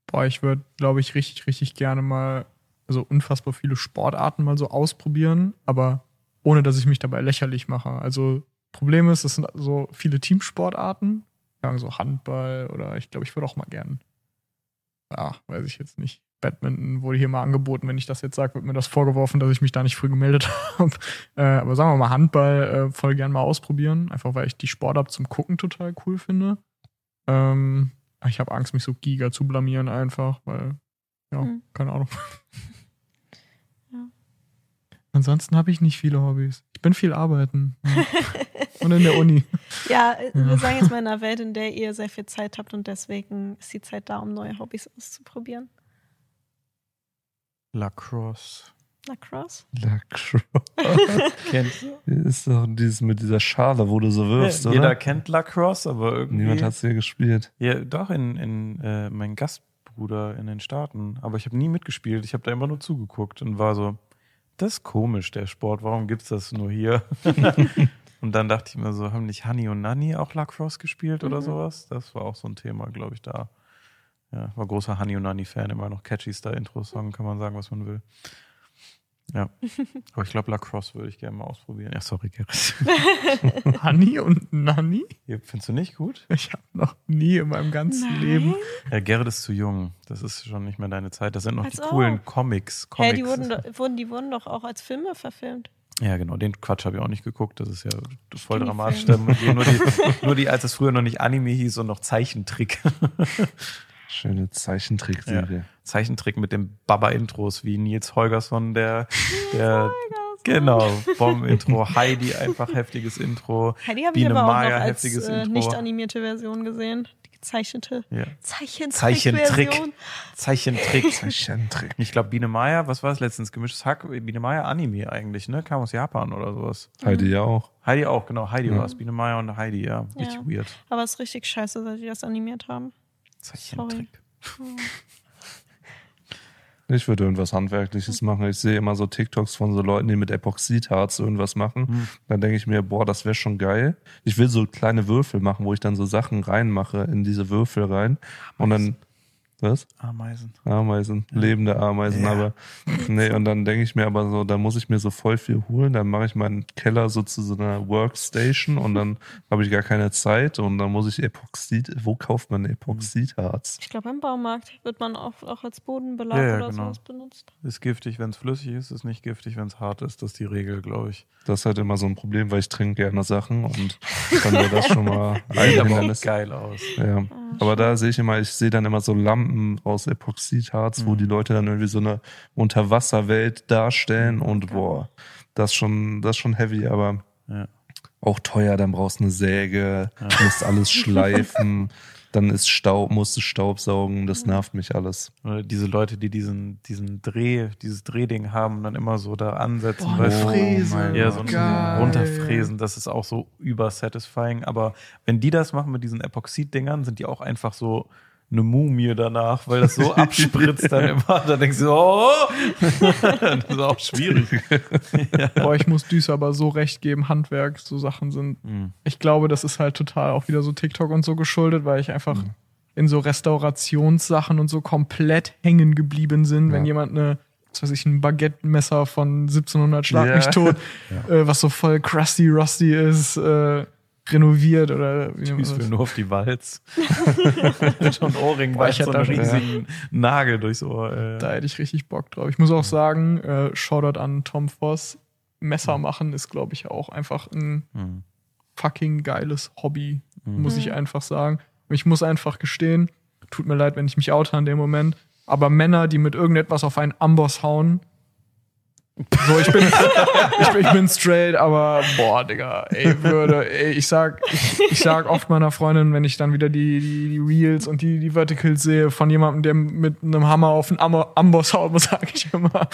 Boah, ich würde, glaube ich, richtig, richtig gerne mal, also unfassbar viele Sportarten mal so ausprobieren, aber ohne, dass ich mich dabei lächerlich mache. Also Problem ist, es sind so viele Teamsportarten, sagen so Handball oder ich glaube, ich würde auch mal gern, ja, weiß ich jetzt nicht. Badminton wurde hier mal angeboten. Wenn ich das jetzt sage, wird mir das vorgeworfen, dass ich mich da nicht früh gemeldet habe. Äh, aber sagen wir mal, Handball äh, voll gern mal ausprobieren. Einfach weil ich die Sportart zum Gucken total cool finde. Ähm, ich habe Angst, mich so giga zu blamieren einfach, weil, ja, Hm. keine Ahnung. Ja. Ansonsten habe ich nicht viele Hobbys. Ich bin viel arbeiten. Ja. Und in der Uni. Ja, äh, Ja. wir sagen jetzt mal in einer Welt, in der ihr sehr viel Zeit habt und deswegen ist die Zeit da, um neue Hobbys auszuprobieren. Lacrosse. Lacrosse? Lacrosse. Kennt, Ist doch dieses mit dieser Schale, wo du so wirfst, jeder oder? kennt Lacrosse, aber irgendwie. Niemand hat es hier gespielt. Ja, doch, in, in äh, mein Gastbruder in den Staaten. Aber ich habe nie mitgespielt. Ich habe da immer nur zugeguckt und war so, das ist komisch, der Sport. Warum gibt's das nur hier? und dann dachte ich mir so, haben nicht Honey und Nanny auch Lacrosse gespielt oder Mhm. sowas? Das war auch so ein Thema, glaube ich, da. Ja, war großer Honey und Nanny-Fan, immer noch catchy Star-Intro-Song, kann man sagen, was man will. Ja. Aber ich glaube, Lacrosse würde ich gerne mal ausprobieren. Ja, sorry, Gerrit. Hanni und Nanni? Ja, Findest du nicht gut? Ich habe noch nie in meinem ganzen Nein. Leben. Ja, Gerrit ist zu jung. Das ist schon nicht mehr deine Zeit. Das sind noch Als die ob. coolen Comics. Hä, Comics. die wurden, doch- wurden, die wurden doch auch als Filme verfilmt. ja, genau. Den Quatsch habe ich auch nicht geguckt. Das ist ja voll Teenie-Film. dramatisch. Nur die, nur die, als es früher noch nicht Anime hieß und noch Zeichentrick. Schöne Zeichentrickserie. Zeichentrick mit den Baba-Intros wie Nils Holgersson, der, der genau, Bomben-Intro. Heidi, einfach heftiges Intro. Heidi habe ich aber auch Maya, noch als heftiges äh, Intro. nicht animierte Version gesehen. Die gezeichnete Ja. Zeichentrick-Version. Zeichentrick. Zeichentrick. Zeichentrick. Ich glaube, Biene Maya, was war es letztens? Gemischtes Hack? Biene Maya Anime eigentlich, ne? Kam aus Japan oder sowas. Heidi ja auch. Heidi auch, genau. Heidi Ja. war es. Biene Maya und Heidi, ja. Richtig Ja. weird. Aber es ist richtig scheiße, dass die das animiert haben. Zeichentrick. Ich würde irgendwas Handwerkliches machen. Ich sehe immer so TikToks von so Leuten, die mit Epoxidharz irgendwas machen. Hm. Dann denke ich mir, boah, das wäre schon geil. Ich will so kleine Würfel machen, wo ich dann so Sachen reinmache in diese Würfel rein. Und dann, was? Ameisen. Ameisen, lebende Ameisen, Ja. aber nee, und dann denke ich mir aber so, dann muss ich mir so voll viel holen, dann mache ich meinen Keller so zu so einer Workstation und dann habe ich gar keine Zeit und dann muss ich Epoxid, wo kauft man Epoxidharz? Ich glaube, im Baumarkt wird man oft auch als Bodenbelag Ja, ja, oder genau. sowas benutzt. Ist giftig, wenn es flüssig ist, ist nicht giftig, wenn es hart ist. Das ist die Regel, glaube ich. Das ist halt immer so ein Problem, weil ich trinke gerne Sachen und dann wäre das schon mal ein Sieht aber geil aus. Ja. Aber da sehe ich immer, ich sehe dann immer so Lampen aus Epoxidharz, wo Mhm. die Leute dann irgendwie so eine Unterwasserwelt darstellen und boah, das ist schon, das ist schon heavy, aber Ja. auch teuer, dann brauchst du eine Säge, musst alles schleifen, dann ist Staub, musst du Staub saugen, das nervt mich alles. Oder diese Leute, die diesen, diesen Dreh, dieses Drehding haben dann immer so da ansetzen. Boah, weißt du? Fräse. Oh Ja, so ein runterfräsen, das ist auch so übersatisfying. Aber wenn die das machen mit diesen Epoxid-Dingern, sind die auch einfach so eine Mumie danach, weil das so abspritzt dann immer. Da denkst du, oh, das ist auch schwierig. Boah, ich muss Düse aber so recht geben, Handwerk, so Sachen sind. Mhm. Ich glaube, das ist halt total auch wieder so TikTok und so geschuldet, weil ich einfach in so Restaurationssachen und so komplett hängen geblieben sind, wenn Ja. jemand eine, was weiß ich, ein Baguette-Messer von 1700 Schlag Ja. mich tot, äh, was so voll crusty, rusty ist, äh, renoviert oder wie Tschüss, will nur auf die Walz. John Ohrring ich so einen riesigen Nagel durchs Ohr. Äh. Da hätte ich richtig Bock drauf. Ich muss auch sagen, äh, Shoutout an Tom Voss. Messer machen ist, glaube ich, auch einfach ein Mhm. fucking geiles Hobby, muss ich Mhm. einfach sagen. Und ich muss einfach gestehen, tut mir leid, wenn ich mich oute an dem Moment, aber Männer, die mit irgendetwas auf einen Amboss hauen, so, ich bin, ich bin, ich bin straight, aber boah, Digga, ey, würde, ey, ich sag, ich, ich sag oft meiner Freundin, wenn ich dann wieder die, die, die Reels und die, die Verticals sehe von jemandem, der mit einem Hammer auf einen Ambo- Amboss haut, sage ich immer,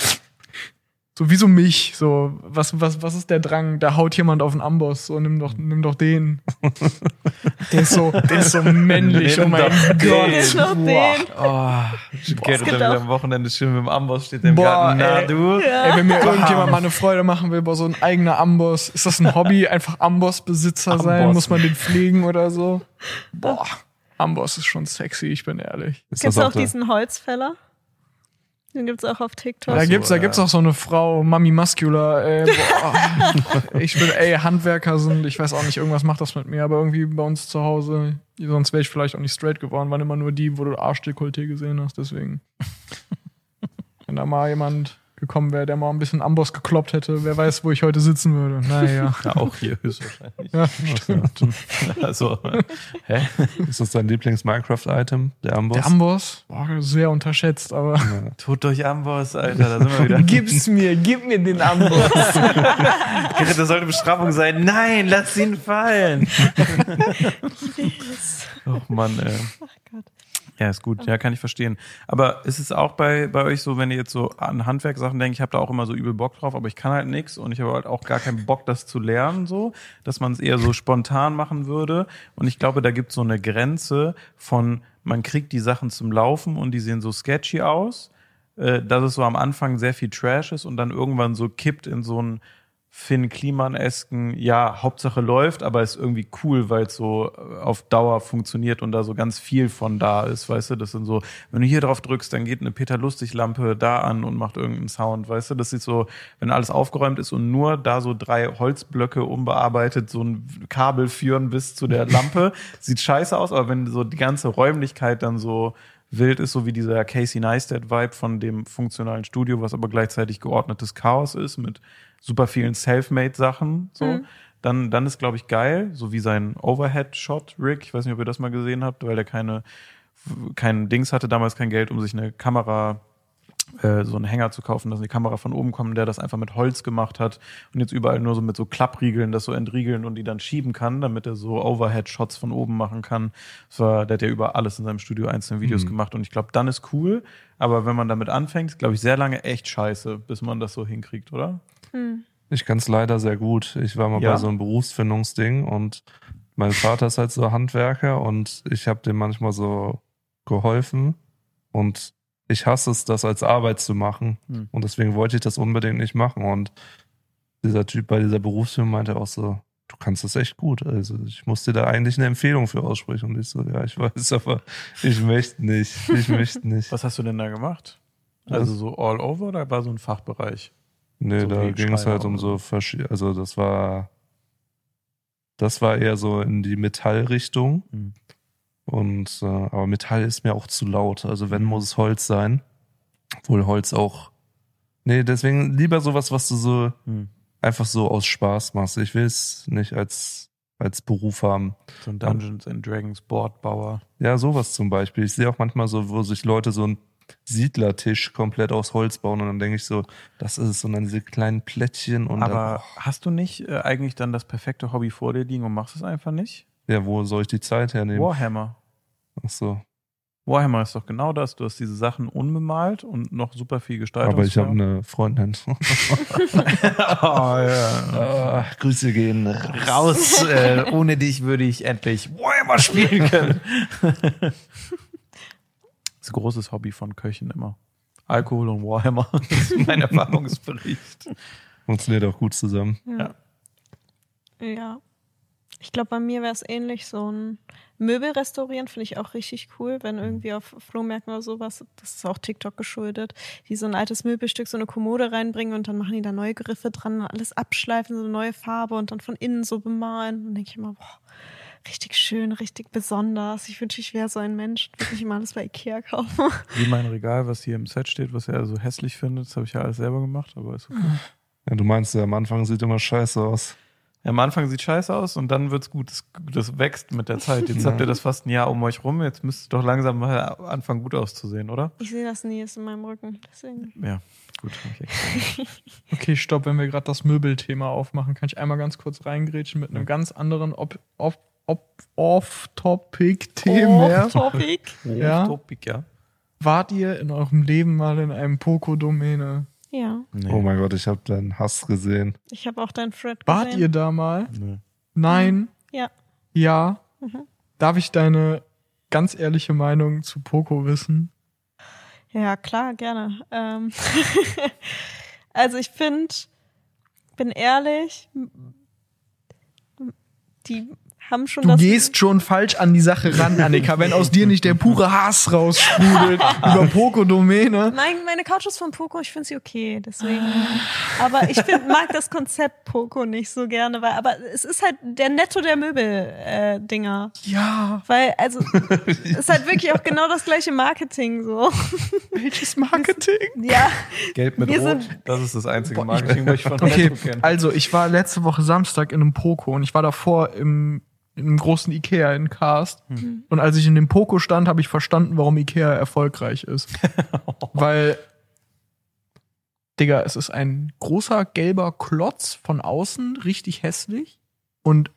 So wie so mich. So, was, was, was ist der Drang? Da haut jemand auf den Amboss. So, nimm doch, nimm doch den. Der ist so, der ist so männlich. Nimm oh mein doch Gott. den. Noch den. Oh, Gerrit, der wieder am Wochenende schön mit dem Amboss steht im Boah, Garten. Na ey. du? Ey, wenn mir irgendjemand mal eine Freude machen will, boah, so ein eigener Amboss. Ist das ein Hobby? Einfach Amboss-Besitzer sein? Amboss. Muss man den pflegen oder so? Boah, Amboss ist schon sexy, ich bin ehrlich. Gibt's das auch der- diesen Holzfäller? Den gibt's auch auf TikTok. Da gibt's, da ja. gibt's auch so eine Frau, Mami Muscular, ey, boah. ich bin, ey, Handwerker sind, ich weiß auch nicht, irgendwas macht das mit mir, aber irgendwie bei uns zu Hause, sonst wäre ich vielleicht auch nicht straight geworden, waren immer nur die, wo du Arschdekolleté gesehen hast, deswegen. Wenn da mal jemand gekommen wäre, der mal ein bisschen Amboss gekloppt hätte, wer weiß, wo ich heute sitzen würde. Naja. Ja, auch hier höchstwahrscheinlich. Ja, stimmt. Also, hä? Ist das dein Lieblings-Minecraft-Item, der Amboss? Der Amboss, boah, sehr unterschätzt, aber. Tut durch Amboss, Alter, da sind wir wieder. Gib's mir, gib mir den Amboss. Das sollte Bestrafung sein. Nein, lass ihn fallen. Och Mann, ey. Gott. Ja, ist gut. Ja, kann ich verstehen. Aber ist es auch bei, bei euch so, wenn ihr jetzt so an Handwerkssachen denkt, ich habe da auch immer so übel Bock drauf, aber ich kann halt nix und ich habe halt auch gar keinen Bock, das zu lernen, so, dass man es eher so spontan machen würde. Und ich glaube, da gibt es so eine Grenze von, man kriegt die Sachen zum Laufen und die sehen so sketchy aus, äh, dass es so am Anfang sehr viel Trash ist und dann irgendwann so kippt in so einen Finn Kliman-esken, ja, Hauptsache läuft, aber ist irgendwie cool, weil es so äh, auf Dauer funktioniert und da so ganz viel von da ist, weißt du, das sind so, wenn du hier drauf drückst, dann geht eine Peter Lustig-Lampe da an und macht irgendeinen Sound, weißt du, das ist so, wenn alles aufgeräumt ist und nur da so drei Holzblöcke unbearbeitet so ein Kabel führen bis zu der Lampe, sieht scheiße aus, aber wenn so die ganze Räumlichkeit dann so wild ist, so wie dieser Casey Neistat-Vibe von dem funktionalen Studio, was aber gleichzeitig geordnetes Chaos ist mit super vielen Selfmade-Sachen, so. Dann, dann ist, glaube ich, geil, so wie sein Overhead-Shot-Rig. Ich weiß nicht, ob ihr das mal gesehen habt, weil der keine, kein Dings hatte, damals kein Geld, um sich eine Kamera, äh, so einen Hänger zu kaufen, dass die Kamera von oben kommt, der das einfach mit Holz gemacht hat und jetzt überall nur so mit so Klappriegeln das so entriegeln und die dann schieben kann, damit er so Overhead-Shots von oben machen kann. Das war, der hat ja über alles in seinem Studio einzelne Videos Mhm. gemacht und ich glaube, dann ist cool, aber wenn man damit anfängt, glaube ich, sehr lange echt scheiße, bis man das so hinkriegt, oder? Ich kann es leider sehr gut. Ich war mal Ja? bei so einem Berufsfindungsding und mein Vater ist halt so Handwerker und ich habe dem manchmal so geholfen und ich hasse es, das als Arbeit zu machen Hm. und deswegen wollte ich das unbedingt nicht machen und dieser Typ bei dieser Berufsfirma meinte auch so, du kannst das echt gut. Also ich muss dir da eigentlich eine Empfehlung für aussprechen und ich so, ja, ich weiß, aber ich möchte nicht, ich möchte nicht. Was hast du denn da gemacht? Also so all over oder war so ein Fachbereich? Nee, So da ging es halt um so verschiedene, also das war, das war eher so in die Metallrichtung. Mhm. Und, äh, aber Metall ist mir auch zu laut. Also wenn Mhm. muss es Holz sein. Obwohl Holz auch, nee, deswegen lieber sowas, was du so Hm. einfach so aus Spaß machst. Ich will es nicht als, als Beruf haben. So ein Dungeons and Dragons Boardbauer. Ja, sowas zum Beispiel. Ich sehe auch manchmal so, wo sich Leute so einen Siedlertisch komplett aus Holz bauen und dann denke ich so, das ist es und dann diese kleinen Plättchen und Aber hast du nicht äh, eigentlich dann das perfekte Hobby vor dir liegen und machst es einfach nicht? dann, ja, wo soll ich die Zeit hernehmen? Warhammer. Ach so. Warhammer ist doch genau das. Du hast diese Sachen unbemalt und noch super viel Gestaltung. Aber ich habe eine Freundin. oh, ja. ah, Grüße gehen. Raus, äh, ohne dich würde ich endlich Warhammer spielen können. das ist ein großes Hobby von Köchen immer. Alkohol und Warhammer. Das ist mein Erfahrungsbericht. Funktioniert auch gut zusammen. Ja. Ja. Ich glaube, bei mir wäre es ähnlich. So ein Möbel restaurieren finde ich auch richtig cool, wenn irgendwie auf Flohmärkten oder sowas, das ist auch TikTok geschuldet, die so ein altes Möbelstück, so eine Kommode reinbringen und dann machen die da neue Griffe dran, alles abschleifen, so eine neue Farbe und dann von innen so bemalen. Und dann denke ich immer, boah, richtig schön, richtig besonders. Ich wünsche, ich wäre so ein Mensch, würde nicht immer alles bei Ikea kaufen. Wie mein Regal, was hier im Set steht, was er so hässlich findet, das habe ich ja alles selber gemacht, aber ist okay. Ja, du meinst ja, am Anfang sieht immer scheiße aus. Ja, am Anfang sieht scheiße aus und dann wird's gut. Das, das wächst mit der Zeit. Jetzt Ja. habt ihr das fast ein Jahr um euch rum. Jetzt müsst ihr doch langsam mal anfangen, gut auszusehen, oder? Ich sehe das nie, ist in meinem Rücken. Deswegen. Ja, gut. ich extra. Okay, stopp, wenn wir gerade das Möbelthema aufmachen, kann ich einmal ganz kurz reingrätschen mit einem ganz anderen Op- Op- Op- Off-Topic-Thema. Topic. Ja. Topic, ja. Wart ihr in eurem Leben mal in einem Poco-Domäne? Ja, Nee. Oh mein Gott, ich habe deinen Hass gesehen. ich habe auch deinen Fred gesehen. Wart ihr da mal? Nee. Nein. Ja. Ja. Mhm. Darf ich deine ganz ehrliche Meinung zu Poco wissen? Ja, klar, gerne. Ähm also ich finde, bin ehrlich, die haben schon Du das. gehst schon falsch an die Sache ran, Annika, wenn aus dir nicht der pure Hass raussprudelt über Poco-Domäne. Nein, meine Couch ist von Poco, ich finde sie okay, deswegen. Aber ich find, mag das Konzept Poco nicht so gerne, weil, aber es ist halt der Netto der Möbel-Dinger. Äh, Dinger. Ja, weil, also, es ist halt wirklich auch genau das gleiche Marketing so. welches Marketing? Ja, Gelb mit Wir Rot, sind- das ist das einzige Marketing, was ich von Okay, Metro kenne. also ich war letzte Woche Samstag in einem Poco und ich war davor im, in einem großen Ikea in Karst. Und als ich in dem Poco stand, habe ich verstanden, warum Ikea erfolgreich ist. Weil, Digga, es ist ein großer gelber Klotz von außen, richtig hässlich. Und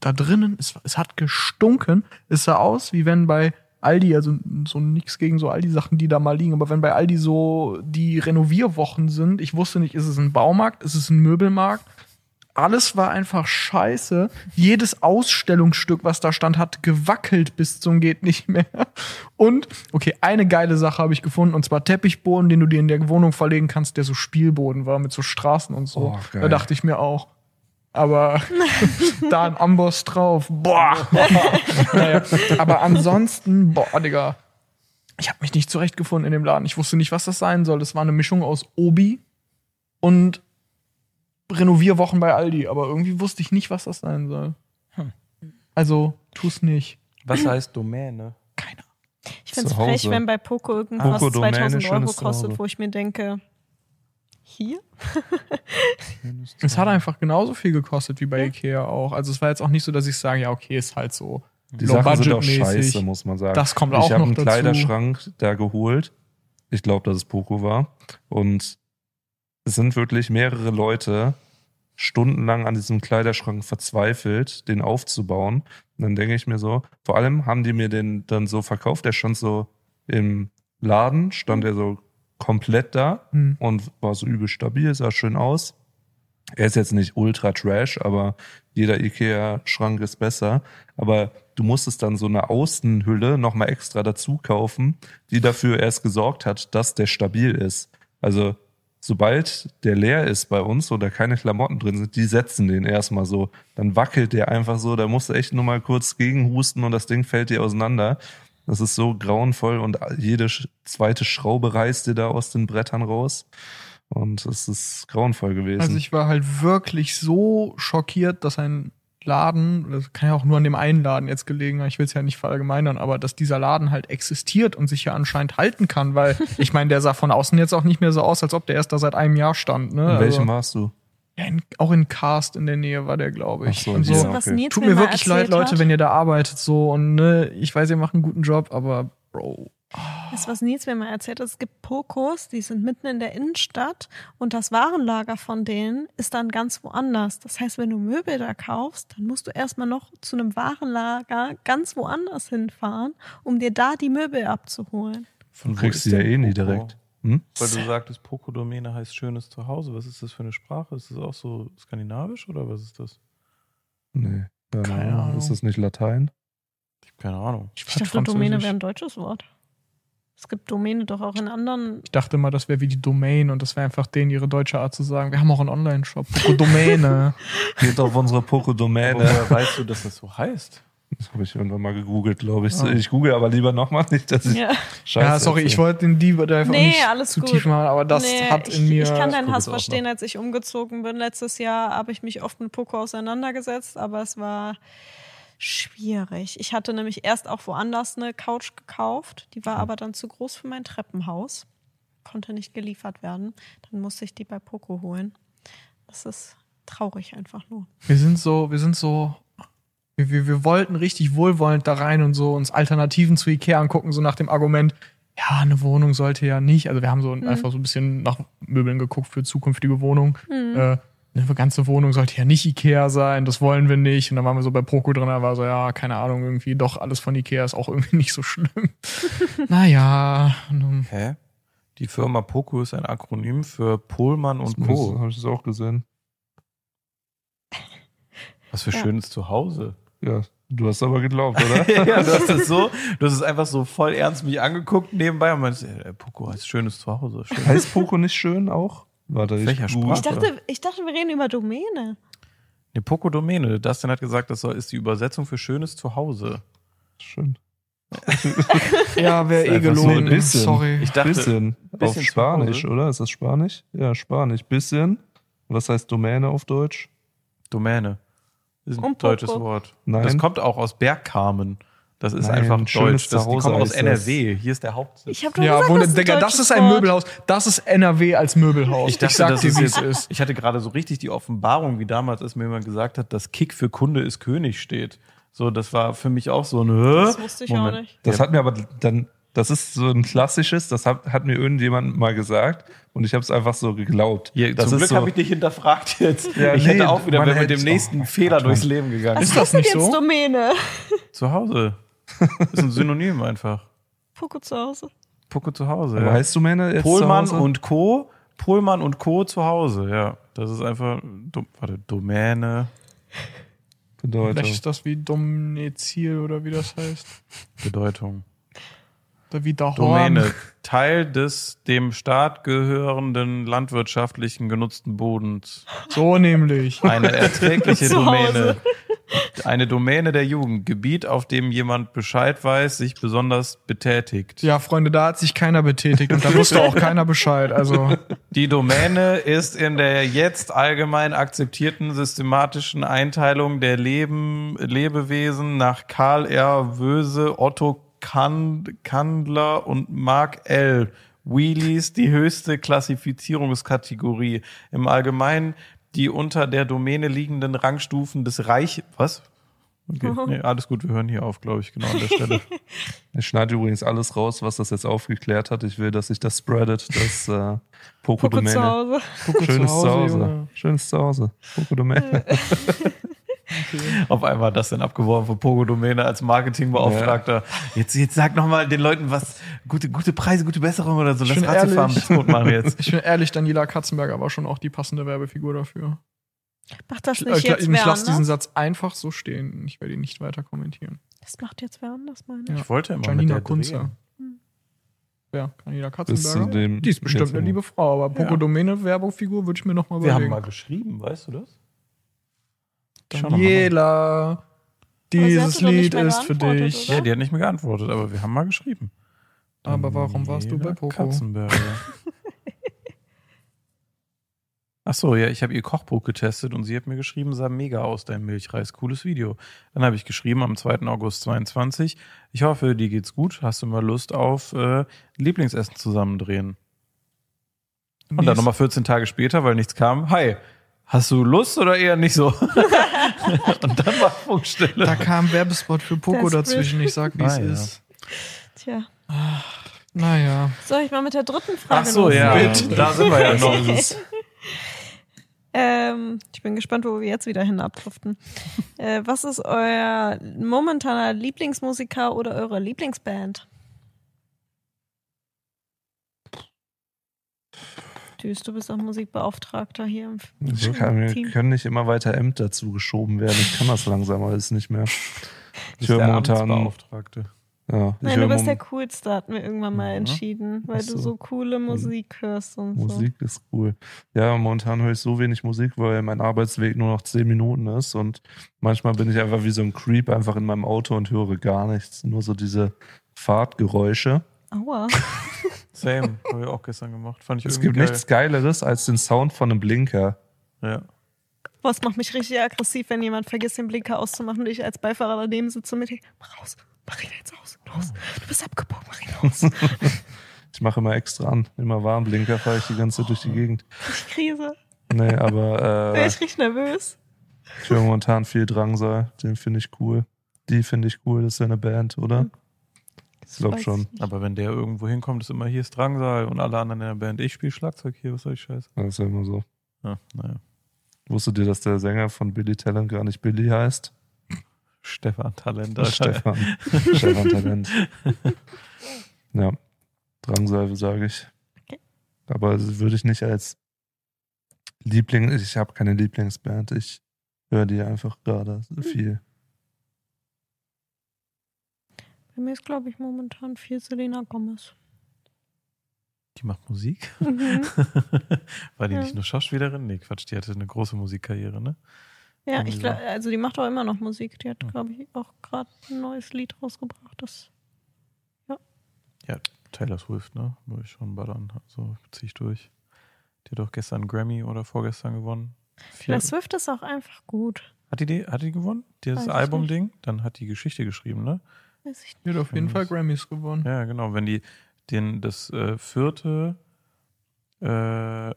da drinnen, es, es hat gestunken. Es sah aus, wie wenn bei Aldi, also so nix gegen so Aldi-Sachen, die da mal liegen, aber wenn bei Aldi so die Renovierwochen sind, ich wusste nicht, ist es ein Baumarkt, ist es ein Möbelmarkt, alles war einfach scheiße. Jedes Ausstellungsstück, was da stand, hat gewackelt bis zum geht nicht mehr. Und, okay, eine geile Sache habe ich gefunden, und zwar Teppichboden, den du dir in der Wohnung verlegen kannst, der so Spielboden war mit so Straßen und so. Oh, da dachte ich mir auch. Aber da ein Amboss drauf. Boah. naja, aber ansonsten, boah, Digga. Ich habe mich nicht zurechtgefunden in dem Laden. Ich wusste nicht, was das sein soll. Das war eine Mischung aus Obi und Renovierwochen bei Aldi. Aber irgendwie wusste ich nicht, was das sein soll. Also, tu's nicht. Was heißt Domäne? Keiner. ich finde es Zu Hause. frech, wenn bei Poco irgendwas Poco Domäne, 2000 Euro kostet, Zuhause. wo ich mir denke, hier? Es hat einfach genauso viel gekostet wie bei Ikea auch. Also es war jetzt auch nicht so, dass ich sage, ja, okay, ist halt so. Die Sachen sind auch scheiße, muss man sagen. Das kommt ich auch habe noch einen dazu. Kleiderschrank da geholt. Ich glaube, dass es Poco war. Und sind wirklich mehrere Leute stundenlang an diesem Kleiderschrank verzweifelt, den aufzubauen. Und dann denke ich mir so, vor allem haben die mir den dann so verkauft, der stand so im Laden, stand er so komplett da Hm. und war so übel stabil, sah schön aus. Er ist jetzt nicht ultra trash, aber jeder Ikea-Schrank ist besser. Aber du musstest dann so eine Außenhülle nochmal extra dazu kaufen, die dafür erst gesorgt hat, dass der stabil ist. Also sobald der leer ist bei uns oder keine Klamotten drin sind, die setzen den erstmal so. Dann wackelt der einfach so, da musst du echt nur mal kurz gegenhusten und das Ding fällt dir auseinander. Das ist so grauenvoll und jede zweite Schraube reißt dir da aus den Brettern raus. Und es ist grauenvoll gewesen. Also ich war halt wirklich so schockiert, dass ein Laden, das kann ja auch nur an dem einen Laden jetzt gelegen, haben, ich will es ja nicht verallgemeinern, aber dass dieser Laden halt existiert und sich ja anscheinend halten kann, weil ich meine, der sah von außen jetzt auch nicht mehr so aus, als ob der erst da seit einem Jahr stand. Ne? in welchem also, warst du? ja, in, auch in Cast in der Nähe war der, glaube ich. Ach so, und ja, so. was okay. Tut mir wirklich leid, Leute, hat. wenn ihr da arbeitet so und ne, ich weiß, ihr macht einen guten Job, aber Bro. Das, was Nils mir mal erzählt hat, es gibt Pokos, die sind mitten in der Innenstadt und das Warenlager von denen ist dann ganz woanders. Das heißt, wenn du Möbel da kaufst, dann musst du erstmal noch zu einem Warenlager ganz woanders hinfahren, um dir da die Möbel abzuholen. Von Du wo kriegst sie ja eh nie direkt. Hm? Weil du sagtest, Poco-Domäne heißt schönes Zuhause. Was ist das für eine Sprache? Ist das auch so skandinavisch oder was ist das? Nee. Keine, Keine Ahnung. Ahnung. Ist das nicht Latein? Ich habe keine Ahnung. Ich dachte, Domäne wäre ein deutsches Wort. Es gibt Domäne doch auch in anderen. Ich dachte mal, das wäre wie die Domain und das wäre einfach denen ihre deutsche Art zu sagen. Wir haben auch einen Online-Shop. Poco Domäne. Geht auf unsere Aber Poco-Domäne. woher weißt du, dass das so heißt? Das habe ich irgendwann mal gegoogelt, glaube ich. Ah. Ich google aber lieber nochmal nicht, dass ich Ja. Scheiße ja, sorry, ich wollte den Dieb da einfach Nee, nicht alles zu gut. tief machen, aber das Nee, hat ich, in mir. Ich kann deinen Hass verstehen, noch. als ich umgezogen bin. Letztes Jahr habe ich mich oft mit Poco auseinandergesetzt, aber es war schwierig. Ich hatte nämlich erst auch woanders eine Couch gekauft, die war aber dann zu groß für mein Treppenhaus. Konnte nicht geliefert werden. Dann musste ich die bei Poco holen. Das ist traurig einfach nur. wir sind so, wir sind so. Wir, wir, wollten richtig wohlwollend da rein und so uns Alternativen zu Ikea angucken, so nach dem Argument, ja, eine Wohnung sollte ja nicht. Also wir haben so einfach so ein bisschen nach Möbeln geguckt für zukünftige Wohnungen. Äh, eine ganze Wohnung sollte ja nicht Ikea sein, das wollen wir nicht. Und dann waren wir so bei Poco drin, da war so, ja, keine Ahnung, irgendwie doch alles von Ikea ist auch irgendwie nicht so schlimm. naja, nun, Hä? Die Firma Poco ist ein Akronym für Pohlmann und Das Co. habe ich das auch gesehen. Was für Ja. schönes Zuhause. Ja, du hast aber geglaubt, oder? ja, du hast es so, du hast es einfach so voll ernst mich angeguckt nebenbei und meinst, ey, Poco heißt schönes Zuhause. Schön. heißt Poco nicht schön auch? Warte, ich Welcher google. Ich dachte, ich dachte, wir reden über Domäne. Ne, Poco Domäne. Dustin hat gesagt, das ist die Übersetzung für schönes Zuhause. Schön. Ja, wäre Ist eh so gelogen. ein bisschen. Sorry. Ich dachte, bisschen. bisschen Auf Spanisch, Hause. oder? Ist das Spanisch? Ja, Spanisch. Bisschen. Was heißt Domäne auf Deutsch? Domäne. Ist ein Und deutsches Poco. Wort. Nein. Das kommt auch aus Bergkamen. Das ist Nein, einfach schönes deutsch. Das, die kommen aus heißt das. NRW. Hier ist der Hauptsitz. Ich habe Ja, gesagt, wo, das ist Digga, das ist ein. Möbelhaus. Das ist NRW als Möbelhaus. Ich dachte, sag das dir, ist wie es jetzt, ist. Ich hatte gerade so richtig die Offenbarung, wie damals, als mir jemand gesagt hat, dass Kick für Kunde ist König steht. So, das war für mich auch so ein? Das wusste ich auch nicht. Das Ja. hat mir aber dann, das ist so ein klassisches, das hat, hat mir irgendjemand mal gesagt und ich habe es einfach so geglaubt. Hier, das zum ist Glück so, habe ich nicht hinterfragt jetzt. Ja, ich nee, hätte auch wieder mit dem nächsten oh, Fehler Gott, durchs. Leben gegangen. Ist Was das heißt denn nicht jetzt so? Domäne? Zu Hause. Ist ein Synonym einfach. Poco zu Hause. Poco zu Hause. aber Ja. heißt Domäne jetzt Pohlmann zu Hause? und Co. Pohlmann und Co. zu Hause, ja. Das ist einfach, warte, Domäne, Bedeutung. Vielleicht ist das wie Domnezil oder wie das heißt. Bedeutung. Oder wie Dahorn. Domäne, Teil des dem Staat gehörenden landwirtschaftlichen genutzten Bodens. So nämlich. Eine erträgliche. Domäne. Eine Domäne der Jugend. Gebiet, auf dem jemand Bescheid weiß, sich besonders betätigt. Ja, Freunde, da hat sich keiner betätigt und da wusste auch keiner Bescheid. Also, Die Domäne ist in der jetzt allgemein akzeptierten systematischen Einteilung der Leben, Lebewesen nach Karl R. Wöse, Otto Kand, Kandler und Mark L. Wheelies die höchste Klassifizierungskategorie. Im Allgemeinen die unter der Domäne liegenden Rangstufen des Reich... Was? Okay, nee, alles gut, wir hören hier auf, glaube ich, genau an der Stelle. Ich schneide übrigens alles raus, was das jetzt aufgeklärt hat. Ich will, dass sich das spreadet, das äh, Poco Poco zu Domäne. Hause. Schönes zu Hause, Zuhause. Schönes Zuhause. Poco Domäne. Auf einmal hat das dann abgeworfen von Pogo Domäne als Marketingbeauftragter. Jetzt, jetzt sag noch mal den Leuten was, gute, gute Preise, gute Besserung oder so. Lass ehrlich. Bitmut machen jetzt. ich bin ehrlich, Daniela Katzenberger war schon auch die passende Werbefigur dafür. Macht das Ich, nicht ich, jetzt ich wer lasse diesen? Satz einfach so stehen. Ich werde ihn nicht weiter kommentieren. Das macht jetzt wer anders, meine ich. Ja. Ich wollte immer mit Janina der Kunze. drehen. Ja, zu Katzenberger. dem. Die ist bestimmt eine liebe Frau, aber Poco Ja. Domäne Werbefigur würde ich mir noch mal Wir haben überlegen. mal geschrieben, weißt du das? Ich schau noch mal Daniela, dieses Lied ist für dich. Ja, die hat nicht mehr geantwortet, aber wir haben mal geschrieben. Aber warum warst du bei Poco? Katzenberger. Ach so, ja, ich habe ihr Kochbuch getestet und sie hat mir geschrieben, sah mega aus, dein Milchreis, cooles Video. Dann habe ich geschrieben am 2. August 22, ich hoffe, dir geht's gut, hast du mal Lust auf äh, Lieblingsessen zusammendrehen? Und dann nochmal 14 Tage später, weil nichts kam, hi, hast du Lust oder eher nicht so? und dann war Funkstille. Da kam Werbespot für Poco dazwischen. Ich sag, wie es Ah, ja. ist. Tja. Naja. Soll ich mal mit der dritten Frage Ach so, ja, loslegen? da sind wir ja noch. Ähm, ich bin gespannt, wo wir jetzt wieder hin abdriften. äh, was ist euer momentaner Lieblingsmusiker oder eure Lieblingsband? Tschüss, du bist auch Musikbeauftragter hier im Wir, kann, wir Team. können nicht immer weiter Ämter zugeschoben werden. Ich kann das langsam alles nicht mehr. Ich höre momentan. Amtsbeauftragte. Ja, ich Nein, du bist der Coolste, hatten wir irgendwann mal Ja. entschieden, weil du so. coole Musik hörst und so. Musik ist cool. Ja, momentan höre ich so wenig Musik, weil mein Arbeitsweg nur noch zehn Minuten ist und manchmal bin ich einfach wie so ein Creep einfach in meinem Auto und höre gar nichts. Nur so diese Fahrtgeräusche. Aua. Same, habe ich auch gestern gemacht. Fand ich Es gibt geil. nichts Geileres als den Sound von einem Blinker. Ja. Boah, es macht mich richtig aggressiv, wenn jemand vergisst, den Blinker auszumachen und ich als Beifahrer daneben sitze und mit denke, mach raus, mach ihn jetzt aus. Los, du bist abgebogen, mach ihn aus. Ich mache immer extra an. Immer Warnblinker fahre ich die ganze Zeit durch die Gegend. Ich Krise. Nee, aber Wäre äh, ich richtig nervös. ich höre momentan viel Drangsal. Den finde ich cool. Die finde ich cool. Das ist ja eine Band, oder? Ich glaube schon. Aber wenn der irgendwo hinkommt, ist immer hier ist Drangsal und alle anderen in der Band. Ich spiele Schlagzeug hier, was soll ich scheiße? Das ist ja immer so. Ja, naja. Wusstet ihr, dass der Sänger von Billy Talent gar nicht Billy heißt? Stefan Talent. Alter. Stefan. Stefan Talent. Ja. Drangsal, sage ich. Aber würde ich nicht als Liebling, ich habe keine Lieblingsband, ich höre die einfach gerade viel. Bei mir ist, glaube ich, momentan viel Selena Gomez. Die macht Musik? Mhm. War die Ja. nicht nur Schauspielerin? Nee, Quatsch, die hatte eine große Musikkarriere, ne? Ja, Irgendwie ich so. glaube, also die macht auch immer noch Musik. Die hat, Ja. glaube ich, auch gerade ein neues Lied rausgebracht. Das Ja, Taylor Swift, ne? Würde ich schon ballern. So ziehe ich durch. Die hat auch gestern einen Grammy oder vorgestern gewonnen. Taylor Swift ist auch einfach gut. hat, die, die- hat die gewonnen? Dieses Album-Ding? Dann hat die Geschichte geschrieben, ne? Weiß ich Die hat auf jeden Fall. Grammys gewonnen. Ja, genau. Wenn die den, das äh, vierte, äh,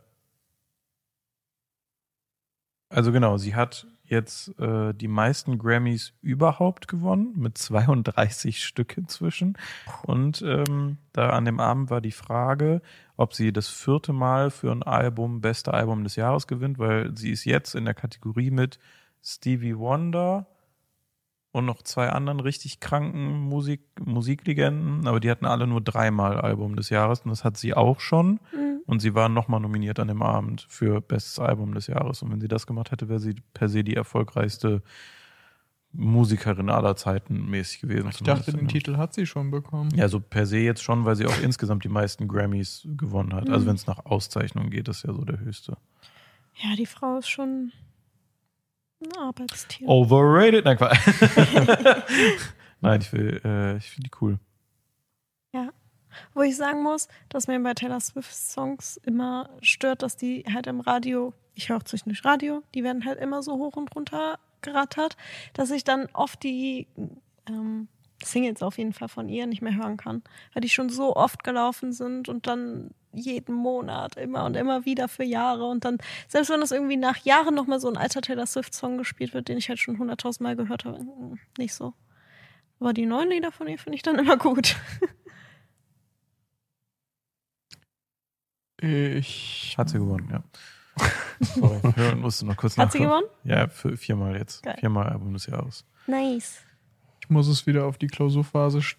also genau, sie hat jetzt äh, die meisten Grammys überhaupt gewonnen, mit 32 Stück inzwischen. Und ähm, da an dem Abend war die Frage, ob sie das vierte Mal für ein Album beste Album des Jahres gewinnt, weil sie ist jetzt in der Kategorie mit Stevie Wonder und noch zwei anderen richtig kranken Musik, Musiklegenden, aber die hatten alle nur dreimal Album des Jahres und das hat sie auch schon. Mhm. Und sie war nochmal nominiert an dem Abend für Bestes Album des Jahres. Und wenn sie das gemacht hätte, wäre sie per se die erfolgreichste Musikerin aller Zeiten mäßig gewesen. Ich dachte, den Titel hat sie schon bekommen. Ja, so per se jetzt schon, weil sie auch insgesamt die meisten Grammys gewonnen hat. Also Mhm. wenn es nach Auszeichnung geht, ist ja so der höchste. Ja, die Frau ist schon ein Arbeitstier. Overrated? Nein. Nein, ich will, äh, ich finde die cool. Wo ich sagen muss, dass mir bei Taylor Swift Songs immer stört, dass die halt im Radio, ich höre auch zwischendurch Radio, die werden halt immer so hoch und runter gerattert, dass ich dann oft die ähm, Singles auf jeden Fall von ihr nicht mehr hören kann, weil die schon so oft gelaufen sind und dann jeden Monat immer und immer wieder für Jahre und dann, selbst wenn das irgendwie nach Jahren nochmal so ein alter Taylor Swift Song gespielt wird, den ich halt schon hunderttausend Mal gehört habe, mm, nicht so. Aber die neuen Lieder von ihr finde ich dann immer gut. Ich. Hat sie gewonnen, ja. Sorry, ich musste noch kurz Hat sie gewonnen? Ja, für viermal jetzt. Geil. Viermal Album des Jahres. Nice. Ich muss es wieder auf die Klausurphase sch-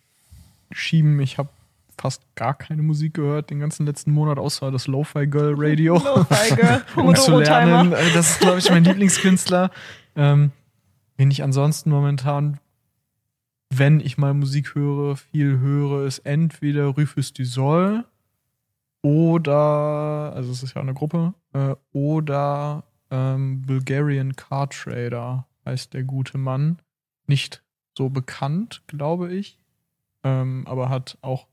schieben. Ich habe fast gar keine Musik gehört den ganzen letzten Monat, außer das Lo-Fi Girl Radio. Lo-Fi Girl. um zu lernen. Äh, Das ist, glaube ich, mein Lieblingskünstler. Ähm, wen ich ansonsten momentan, wenn ich mal Musik höre, viel höre, ist entweder Rufus du Sol oder, also es ist ja eine Gruppe, äh, oder ähm, Bulgarian Car Trader heißt der gute Mann. Nicht so bekannt, glaube ich, ähm, aber hat auch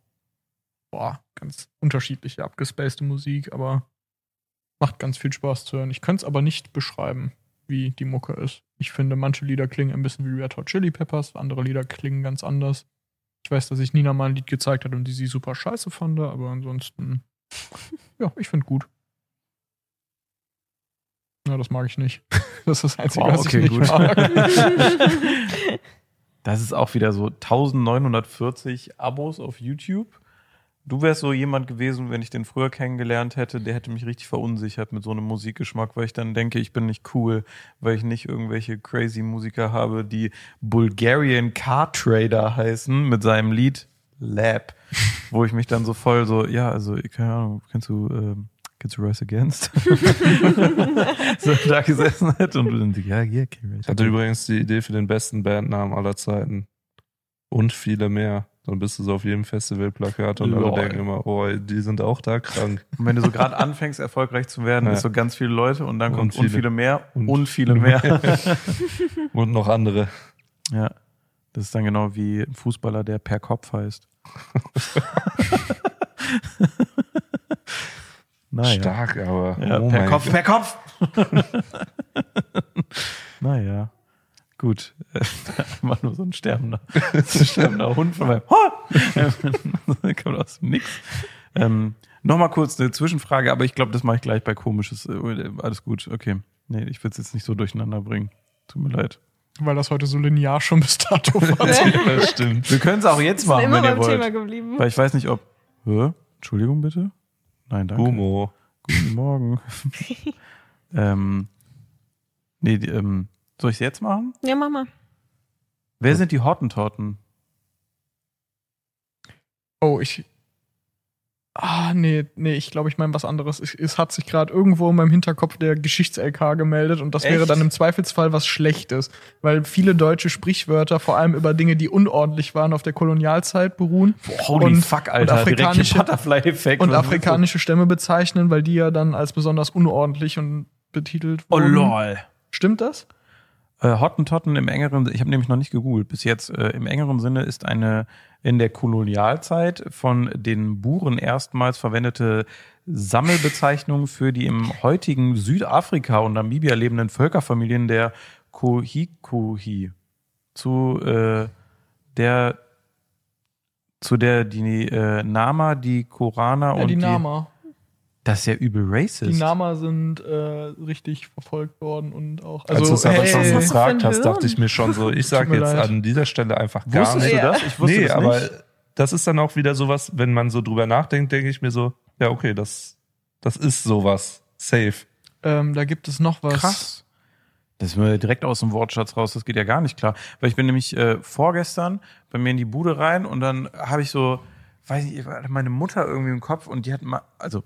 boah, ganz unterschiedliche abgespacede Musik, aber macht ganz viel Spaß zu hören. Ich könnte es aber nicht beschreiben, wie die Mucke ist. Ich finde, manche Lieder klingen ein bisschen wie Red Hot Chili Peppers, andere Lieder klingen ganz anders. Ich weiß, dass ich Nina mal ein Lied gezeigt hat und die sie super scheiße fand, aber ansonsten, ja, ich finde gut. Ja, das mag ich nicht. Das ist das Einzige, Wow, was okay, ich nicht gut. mag. Das ist auch wieder so 1940 Abos auf YouTube. Du wärst so jemand gewesen, wenn ich den früher kennengelernt hätte, der hätte mich richtig verunsichert mit so einem Musikgeschmack, weil ich dann denke, ich bin nicht cool, weil ich nicht irgendwelche crazy Musiker habe, die Bulgarian Car Trader heißen mit seinem Lied Lab, wo ich mich dann so voll so, ja, also, keine Ahnung, kennst du, ähm, kennst du Rise Against? so da gesessen hätte und du dann ja, ja, okay, Rise Ich hatte übrigens die Idee für den besten Bandnamen aller Zeiten. Und viele mehr. Dann bist du so auf jedem Festivalplakat und alle Lol. denken immer, oh, die sind auch da krank. Und wenn du so gerade anfängst, erfolgreich zu werden, Ja. ist so ganz viele Leute und dann kommt und viele, viele. mehr und, Und viele mehr. Und noch andere. ja. Das ist dann genau wie ein Fußballer, der per Kopf heißt. naja. Stark, aber. Ja, oh per Kopf, Gott. per Kopf. naja. Gut. Immer nur so ein sterbender, so ein sterbender Hund von meinem. Kommt aus dem Nix. Ähm, Nochmal kurz eine Zwischenfrage, aber ich glaube, das mache ich gleich bei komisches. Äh, Alles gut, okay. Nee, ich will es jetzt nicht so durcheinander bringen. Tut mir leid. Weil das heute so linear schon bis dato war. Das stimmt. Wir können es auch jetzt machen, immer wenn ihr beim Thema wollt. geblieben. Weil ich weiß nicht, ob. Hä? Entschuldigung bitte? Nein, danke. Humo. Guten Morgen. ähm, nee, die, ähm, soll ich es jetzt machen? Ja, mach mal. Wer sind die Hottentotten? Oh, ich. Ah, nee, nee, ich glaube, ich meine was anderes. Es, es hat sich gerade irgendwo in meinem Hinterkopf der Geschichts-LK gemeldet und das wäre Echt? dann im Zweifelsfall was Schlechtes, weil viele deutsche Sprichwörter vor allem über Dinge, die unordentlich waren, auf der Kolonialzeit beruhen. Holy Und- fuck, und Alter. Hier afrikanische- Butterfly-Effekt. Und afrikanische Stämme bezeichnen, weil die ja dann als besonders unordentlich und betitelt Oh wurden. lol. Stimmt das? Äh, Hottentotten im engeren, ich habe nämlich noch nicht gegoogelt bis jetzt, äh, im engeren Sinne ist eine in der Kolonialzeit von den Buren erstmals verwendete Sammelbezeichnung für die im heutigen Südafrika und Namibia lebenden Völkerfamilien der Kohikohi. Zu äh, der zu der die äh, Nama, die Korana Ja, und die Nama. Das ist ja übel racist. Die Nama sind äh, richtig verfolgt worden und auch. Als Also, du es aber hey, schon gefragt hast, dachte ich mir schon so, ich sage jetzt leid. an dieser Stelle einfach gar Wusstest nicht. du das? Ich wusste nee, das aber nicht. das ist dann auch wieder sowas, wenn man so drüber nachdenkt, denke ich mir so, ja, okay, das, das ist sowas. Safe. ähm, da gibt es noch was. Krass. Das ist mir direkt aus dem Wortschatz raus, das geht ja gar nicht klar. Weil ich bin nämlich äh, vorgestern bei mir in die Bude rein und dann habe ich so, weiß ich, meine Mutter irgendwie im Kopf und die hat mal, also,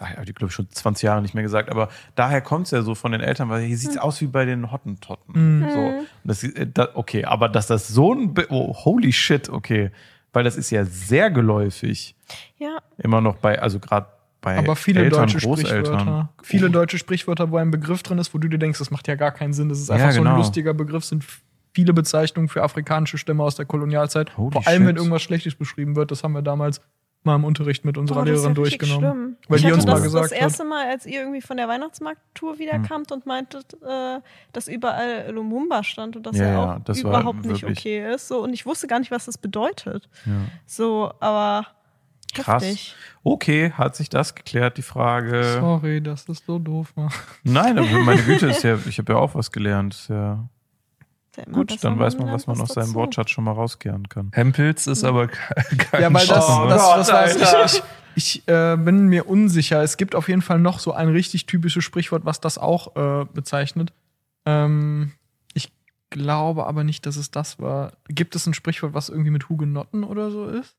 habe ich glaube ich schon 20 Jahre nicht mehr gesagt, aber daher kommt es ja so von den Eltern, weil hier sieht aus wie bei den Hottentotten. Mhm. So. Und das, äh, da, okay, aber dass das so ein, Be oh, holy shit, okay. Weil das ist ja sehr geläufig. Ja, Immer noch bei, also gerade bei Aber viele Eltern, deutsche Großeltern. Sprichwörter. Viele deutsche Sprichwörter, wo ein Begriff drin ist, wo du dir denkst, das macht ja gar keinen Sinn. Das ist Ja, einfach so genau. ein lustiger Begriff, sind viele Bezeichnungen für afrikanische Stämme aus der Kolonialzeit. Holy Vor allem, wenn shit. irgendwas Schlechtes beschrieben wird. Das haben wir damals mal im Unterricht mit unserer das ist Lehrerin ja durchgenommen. schlimm. Weil ich die hatte uns das mal gesagt das erste Mal, als ihr irgendwie von der Weihnachtsmarkttour wiederkamt und meintet, äh, dass überall Lumumba stand und dass Ja, er ja, auch das überhaupt nicht okay ist. So, und ich wusste gar nicht, was das bedeutet. Ja. So, aber Krass. heftig. Okay, hat sich das geklärt, die Frage. Sorry, das ist so doof. Mann. Nein, aber meine Güte, ist ja, ich habe ja auch was gelernt. Ist ja gut, dann weiß man, was man aus seinem. Wortschatz schon mal rauskehren kann. Hempels ist aber ke- kein Ja, weil das, Stamm, das, das weiß ich. Ich, ich äh, bin mir unsicher. Es gibt auf jeden Fall noch so ein richtig typisches Sprichwort, was das auch äh, bezeichnet. Ähm, ich glaube aber nicht, dass es das war. Gibt es ein Sprichwort, was irgendwie mit Hugenotten oder so ist?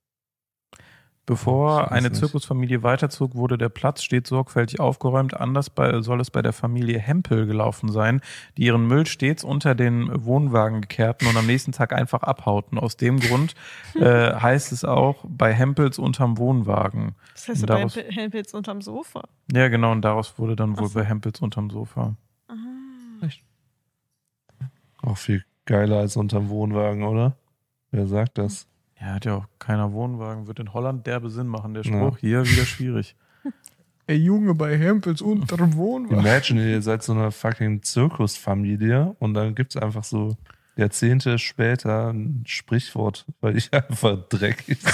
Bevor eine nicht. Zirkusfamilie weiterzog, wurde der Platz stets sorgfältig aufgeräumt. Anders bei, soll es bei der Familie Hempel gelaufen sein, die ihren Müll stets unter den Wohnwagen kehrten und am nächsten Tag einfach abhauten. Aus dem Grund äh, heißt es auch bei Hempels unterm Wohnwagen. Das heißt ja bei daraus- Helmpilz unterm Sofa. Ja, genau, und daraus wurde dann wohl so. bei Hempels unterm Sofa. Auch viel geiler als unterm Wohnwagen, oder? Wer sagt das? Ja, hat ja auch keiner Wohnwagen. Wird in Holland derbe Sinn machen, der Ja. Spruch. Hier wieder schwierig. Ey, Junge, bei Hempels unterm Wohnwagen. Imagine, ihr seid so eine fucking Zirkusfamilie und dann gibt's einfach so Jahrzehnte später ein Sprichwort, weil ich einfach dreckig.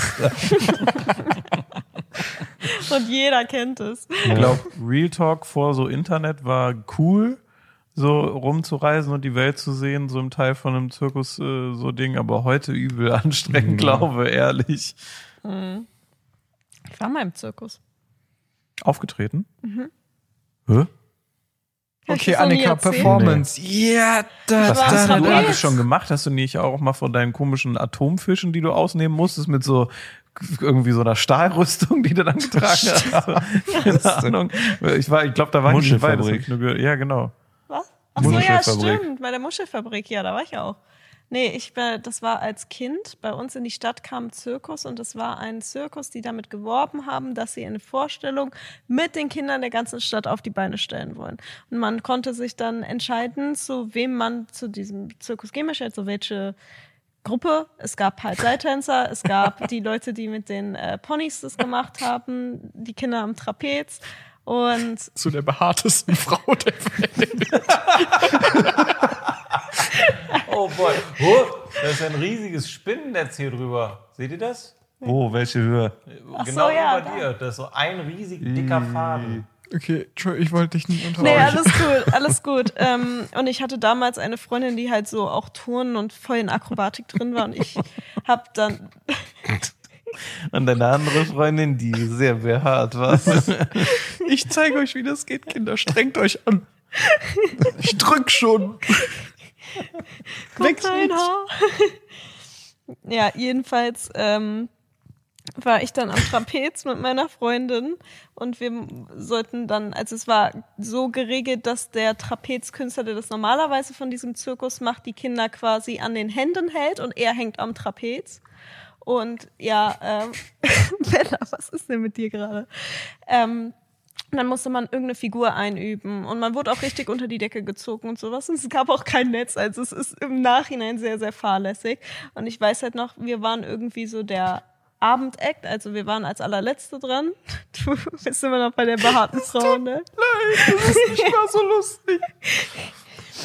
Und jeder kennt es. Ich glaube, Real Talk vor so Internet war cool, so rumzureisen und die Welt zu sehen, so im Teil von einem Zirkus, äh, so Ding, aber heute übel anstrengend, Ja. glaube, ehrlich. Mhm. Ich war mal im Zirkus. Aufgetreten? Mhm. Hä? Okay, das Annika? Performance. Ja, da, Was war hast du Trapez. alles schon gemacht? Hast du nicht auch mal von deinen komischen Atomfischen, die du ausnehmen musstest, mit so irgendwie so einer Stahlrüstung, die du dann getragen hast? Keine Ahnung. Ich war, ich glaube, da war ich das nur gehört. Ja, genau. Ach so, ja, stimmt. Bei der Muschelfabrik, ja, da war ich auch. Nee, ich das war als Kind. Bei uns in die Stadt kam ein Zirkus und das war ein Zirkus, die damit geworben haben, dass sie eine Vorstellung mit den Kindern der ganzen Stadt auf die Beine stellen wollen. Und man konnte sich dann entscheiden, zu wem man zu diesem Zirkus gehen möchte, also welche Gruppe. Es gab halt Seiltänzer, es gab die Leute, die mit den äh, Ponys das gemacht haben, die Kinder am Trapez. Und Zu der behaartesten Frau der Welt. Oh boy. da ist ein riesiges Spinnennetz hier drüber. Seht ihr das? Wo, welche Höhe? Ach so, ja, da. Da ist so ein riesig dicker Faden. Okay, Entschuldigung, ich wollte dich nicht Nee, unterbrechen. alles gut, alles gut. ähm, und ich hatte damals eine Freundin, die halt so auch Touren und voll in Akrobatik drin war. Und ich hab dann, Und deine andere Freundin, die sehr behaart war. Ich zeige euch, wie das geht, Kinder. Strengt euch an. Ich drück schon. guck dein Haar. ja, jedenfalls ähm, war ich dann am Trapez mit meiner Freundin und wir sollten dann, also es war so geregelt, dass der Trapezkünstler, der das normalerweise von diesem Zirkus macht, die Kinder quasi an den Händen hält und er hängt am Trapez. Und ja, ähm, Bella, was ist denn mit dir gerade? Ähm, dann musste man irgendeine Figur einüben und man wurde auch richtig unter die Decke gezogen und sowas. Und es gab auch kein Netz, also es ist im Nachhinein sehr, sehr fahrlässig. Und ich weiß halt noch, wir waren irgendwie so der Abendakt, also wir waren als allerletzte dran. Du bist immer noch bei der behaarten Frau, ne? Nein, das ist nicht mal so lustig.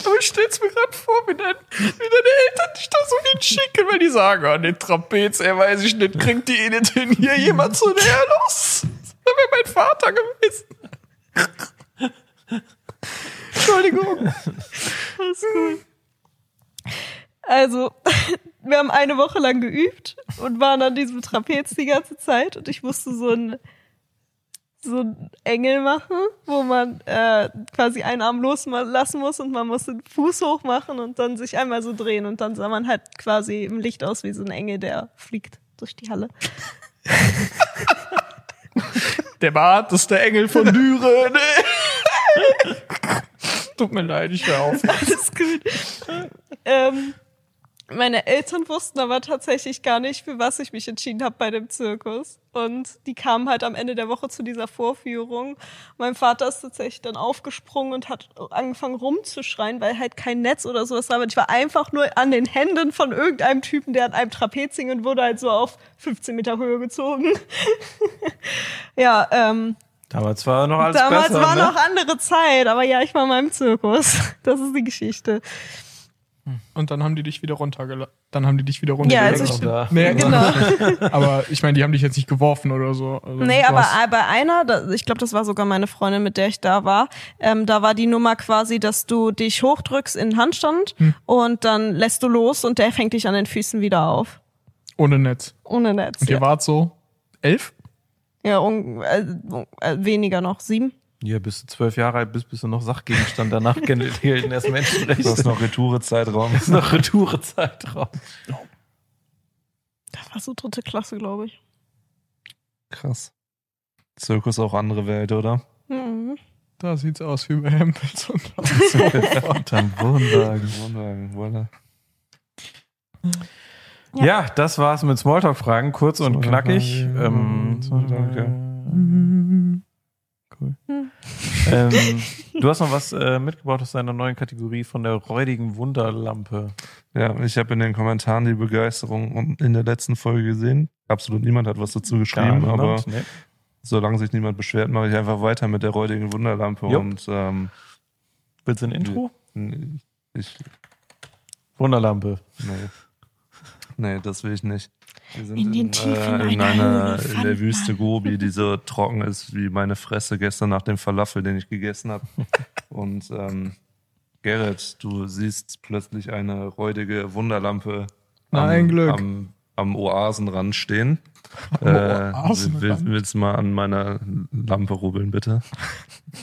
Aber ich stell's mir gerade vor, wie, dein, wie deine Eltern dich da so hinschicken, wenn die sagen, an den Trapez, ey, weiß ich nicht, kriegt die eh nicht hin, hier jemand zu näher los. Das wäre mein Vater gewesen. Entschuldigung. Ist cool. Also, wir haben eine Woche lang geübt und waren an diesem Trapez die ganze Zeit und ich musste so ein so ein Engel machen, wo man äh, quasi einen Arm loslassen muss und man muss den Fuß hoch machen und dann sich einmal so drehen und dann sah man halt quasi im Licht aus wie so ein Engel, der fliegt durch die Halle. Der behaarteste Engel von Düren. Tut mir leid, ich höre auf. Alles gut. ähm, meine Eltern wussten aber tatsächlich gar nicht, für was ich mich entschieden habe bei dem Zirkus. Und die kamen halt am Ende der Woche zu dieser Vorführung. Mein Vater ist tatsächlich dann aufgesprungen und hat angefangen rumzuschreien, weil halt kein Netz oder sowas war. Aber ich war einfach nur an den Händen von irgendeinem Typen, der an einem Trapez hing und wurde halt so auf 15 Meter Höhe gezogen. ja, ähm, Damals war noch alles damals besser. war ne? noch andere Zeit, aber ja, ich war mal im Zirkus. Das ist die Geschichte. Und dann haben die dich wieder runtergelassen. Dann haben die dich wieder Ja, runtergelassen. also Nee, Genau. Aber ich meine, die haben dich jetzt nicht geworfen oder so. Also Nee, aber bei einer, ich glaube, das war sogar meine Freundin, mit der ich da war, ähm, da war die Nummer quasi, dass du dich hochdrückst in den Handstand Hm. und dann lässt du los und der fängt dich an den Füßen wieder auf. ohne Netz. Ohne Netz. Und ihr Ja, wart so elf? ja un, äh, äh, weniger noch. Sieben? Ja, bis du zwölf Jahre alt bist, bist du noch Sachgegenstand. Danach gelten erst Du Menschenrechte. hast noch Retourezeitraum. Das ist noch Retourezeitraum. Das war so dritte Klasse, glaube ich. Krass. Zirkus auch andere Welt, oder? Mhm. Da sieht's aus wie bei Hempels und Unterm Wohnwagen. Wohnwagen, voilà. Ja. das war's mit Smalltalk-Fragen. Kurz und knackig. Ähm, Danke. Cool. Hm. ähm, du hast noch was äh, mitgebracht aus deiner neuen Kategorie von der räudigen Wunderlampe. Ja, ich habe in den Kommentaren die Begeisterung in der letzten Folge gesehen. Absolut niemand hat was dazu geschrieben, Gar aber niemand? Nee. solange sich niemand beschwert, mache ich einfach weiter mit der räudigen Wunderlampe. Jupp. Und ähm, Willst du ein Intro? ich, Wunderlampe. nee. nee, das will ich nicht. Wir sind In den Tiefen in einer in der Wüste Gobi, die so trocken ist wie meine Fresse gestern nach dem Falafel, den ich gegessen habe. Und ähm, Gerrit, du siehst plötzlich eine räudige Wunderlampe am, am, am Oasenrand stehen. Am Äh, Oasenrand. will, willst du mal an meiner Lampe rubbeln, bitte?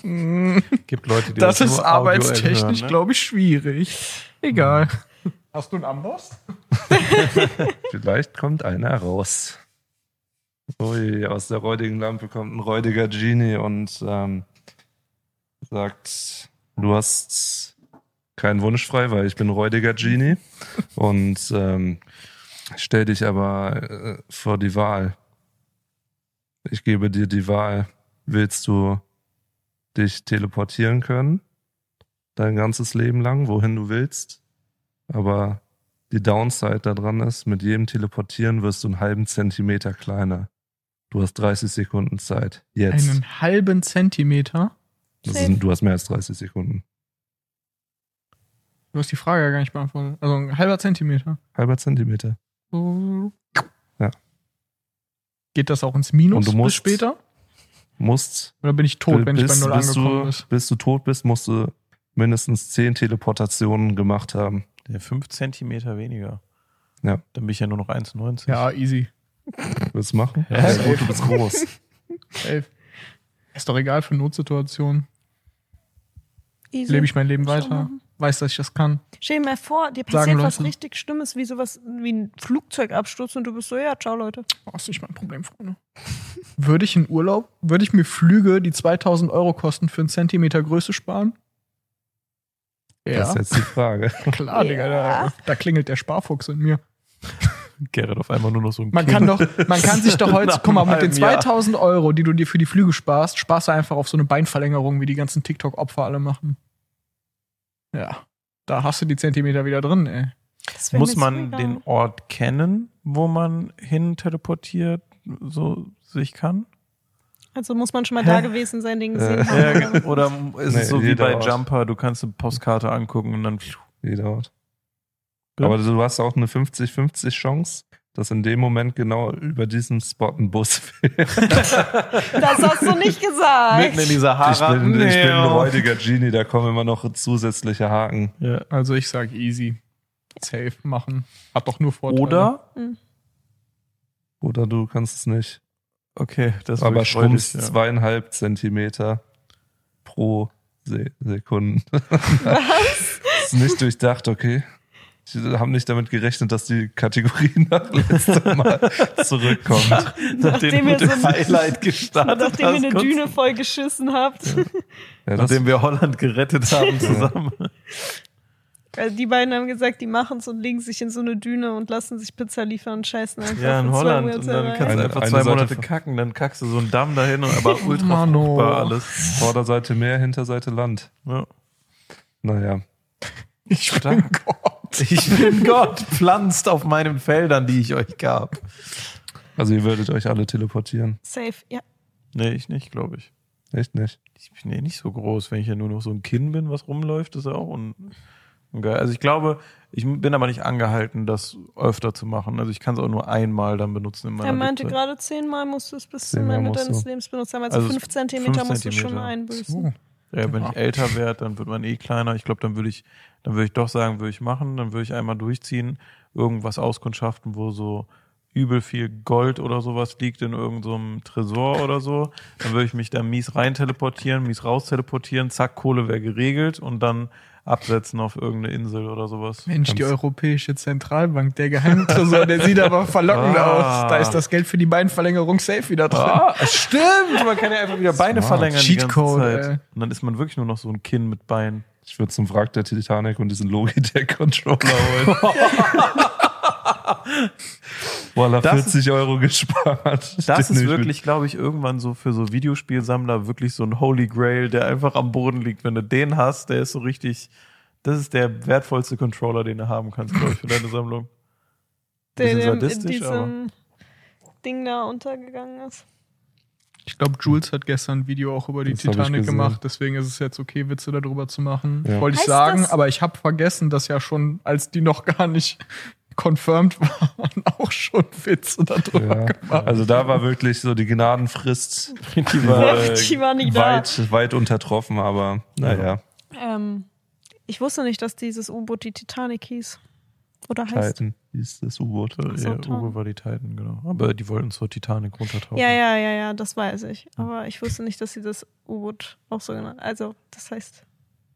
Gibt Leute, die Das ist nur arbeitstechnisch, ne? glaube ich, schwierig. Egal. Hast du einen Amboss? Vielleicht kommt einer raus. Ui, aus der räudigen Lampe kommt ein räudiger Genie und ähm, sagt, du hast keinen Wunsch frei, weil ich bin räudiger Genie. und ähm, stell dich aber äh, vor die Wahl. Ich gebe dir die Wahl. Willst du dich teleportieren können? Dein ganzes Leben lang, wohin du willst? Aber die Downside daran ist, mit jedem Teleportieren wirst du einen halben Zentimeter kleiner. Du hast 30 Sekunden Zeit. Jetzt. Einen halben Zentimeter? Ist, du hast mehr als 30 Sekunden. Du hast die Frage ja gar nicht beantwortet. Also ein halber Zentimeter. Halber Zentimeter. Ja. Geht das auch ins Minus Und du bis musst- später? Musst, Oder bin ich tot, wenn ich bei bis, Null bis, angekommen bin? bis du tot bist, musst du mindestens 10 Teleportationen gemacht haben. Der 5 Zentimeter weniger. Ja. Dann bin ich ja nur noch 1,90. Ja, easy. Willst du machen? Ja, Ja, gut, du bist groß. Elf. Ist doch egal für Notsituationen. Easy. Lebe ich mein Leben weiter. weiß, dass ich das kann. Stell dir mal vor, dir Sagen passiert was Leute. richtig Schlimmes, wie sowas wie ein Flugzeugabsturz und du bist so, ja, ciao Leute. Oh, ist nicht mein Problem, Freunde. würde ich in Urlaub, würde ich mir Flüge, die 2000 Euro kosten, für einen Zentimeter Größe sparen? Das Ja, ist jetzt die Frage. klar, Ja. Digga, da, da klingelt der Sparfuchs in mir. Gerrit auf einmal nur noch so ein Man Kind. kann doch, man kann sich doch heute, guck mal, mit den halben Jahr. 2000 Euro, die du dir für die Flüge sparst, sparst du einfach auf so eine Beinverlängerung, wie die ganzen TikTok-Opfer alle machen. Ja, da hast du die Zentimeter wieder drin, ey. Das Muss man den Ort kennen, wo man hin teleportiert, so sich kann? Also muss man schon mal Hä? da gewesen sein, den gesehen Äh, haben. Ja, oder ist Nee, es so wie bei Ort. Jumper, du kannst eine Postkarte angucken und dann. Jeder Ort. Ja. Aber du hast auch eine 50-50 Chance, dass in dem Moment genau über diesem Spot ein Bus fährt. Das hast du nicht gesagt. Mitten in dieser Ich Haare. bin, ich bin ein räudiger Genie, da kommen immer noch zusätzliche Haken. Ja. Also ich sag easy. Safe machen. Hat doch nur Vorteile. Oder? Oder du kannst es nicht. Okay, das ist Aber schrumpfst ja. zweieinhalb Zentimeter pro Se Sekunden. Was? ist nicht durchdacht, okay. Ich habe nicht damit gerechnet, dass die Kategorie nach letztem Mal zurückkommt. Nachdem ihr du so ein- Highlight gestartet Nachdem ihr hast, eine kurz- Düne voll geschissen habt. Ja, das, Nachdem wir Holland gerettet haben zusammen. Also die beiden haben gesagt, die machen es und legen sich in so eine Düne und lassen sich Pizza liefern und scheißen einfach. Ja, in Holland. Und dann rein. kannst du Eine- einfach eine zwei Seite Monate kacken, dann kackst du so einen Damm dahin, und aber ultra fruchtbar alles. Vorderseite Meer, Hinterseite Land. Ja. Naja. Ich bin Stark. Gott. Ich bin Gott, pflanzt auf meinen Feldern, die ich euch gab. Also ihr würdet euch alle teleportieren. Safe, ja. Nee, ich nicht, glaube ich. Echt nicht? Ich bin ja nicht so groß, wenn ich ja nur noch so ein Kind bin, was rumläuft, ist ja auch un ungeil. Also ich glaube, ich bin aber nicht angehalten, das öfter zu machen. Also ich kann es auch nur einmal dann benutzen in meiner Er meinte Lebzeit. gerade zehnmal musst du es bis zum Ende deines. Lebens benutzt haben. Also, Also fünf Zentimeter fünf musst du schon Zentimeter. einbüßen. Oh. Ja, wenn ich älter werde, dann wird man eh kleiner. Ich glaube, dann würde ich, dann würde ich doch sagen, würde ich machen. Dann würde ich einmal durchziehen, irgendwas auskundschaften, wo so übel viel Gold oder sowas liegt in irgendeinem Tresor oder so. Dann würde ich mich da mies rein teleportieren, mies raus teleportieren, zack, Kohle wäre geregelt und dann absetzen auf irgendeine Insel oder sowas. Mensch, die Ganz- Europäische Zentralbank, der Geheimtresor, der sieht aber verlockend Ah. aus. Da ist das Geld für die Beinverlängerung safe wieder drin. Ah, stimmt! Man kann ja einfach wieder Beine Smart. verlängern die ganze Cheatcode. Und dann ist man wirklich nur noch so ein Kinn mit Beinen. Ich würde zum Wrack der Titanic und diesen Logitech-Controller holen. Voila, Das 40 Euro gespart. Das ist ich wirklich, glaube ich, irgendwann so für so Videospielsammler wirklich so ein Holy Grail, der einfach am Boden liegt. Wenn du den hast, der ist so richtig, das ist der wertvollste Controller, den du haben kannst, glaube ich, für deine Sammlung. Der in sadistisch, diesem Ding da untergegangen ist. Ich glaube, Jules hat gestern ein Video auch über die Das Titanic gemacht, deswegen ist es jetzt okay, Witze darüber zu machen. Ja. Wollte ich Heißt sagen, das- aber ich habe vergessen, dass ja schon, als die noch gar nicht confirmed waren, auch schon Witze darüber Ja. gemacht. Also da war wirklich so die Gnadenfrist Die war, äh, Die war nicht da. weit, weit untertroffen, aber naja, Ähm, ich wusste nicht, dass dieses U-Boot die Titanic hieß. Oder heißt. Titan hieß das U-Boot. ja, so, Uwe Titan. war die Titan, genau. Aber die wollten zur Titanic runtertauchen. Ja, ja, ja, ja, das weiß ich. Aber ich wusste nicht, dass sie das U-Boot auch so genannt Also, das heißt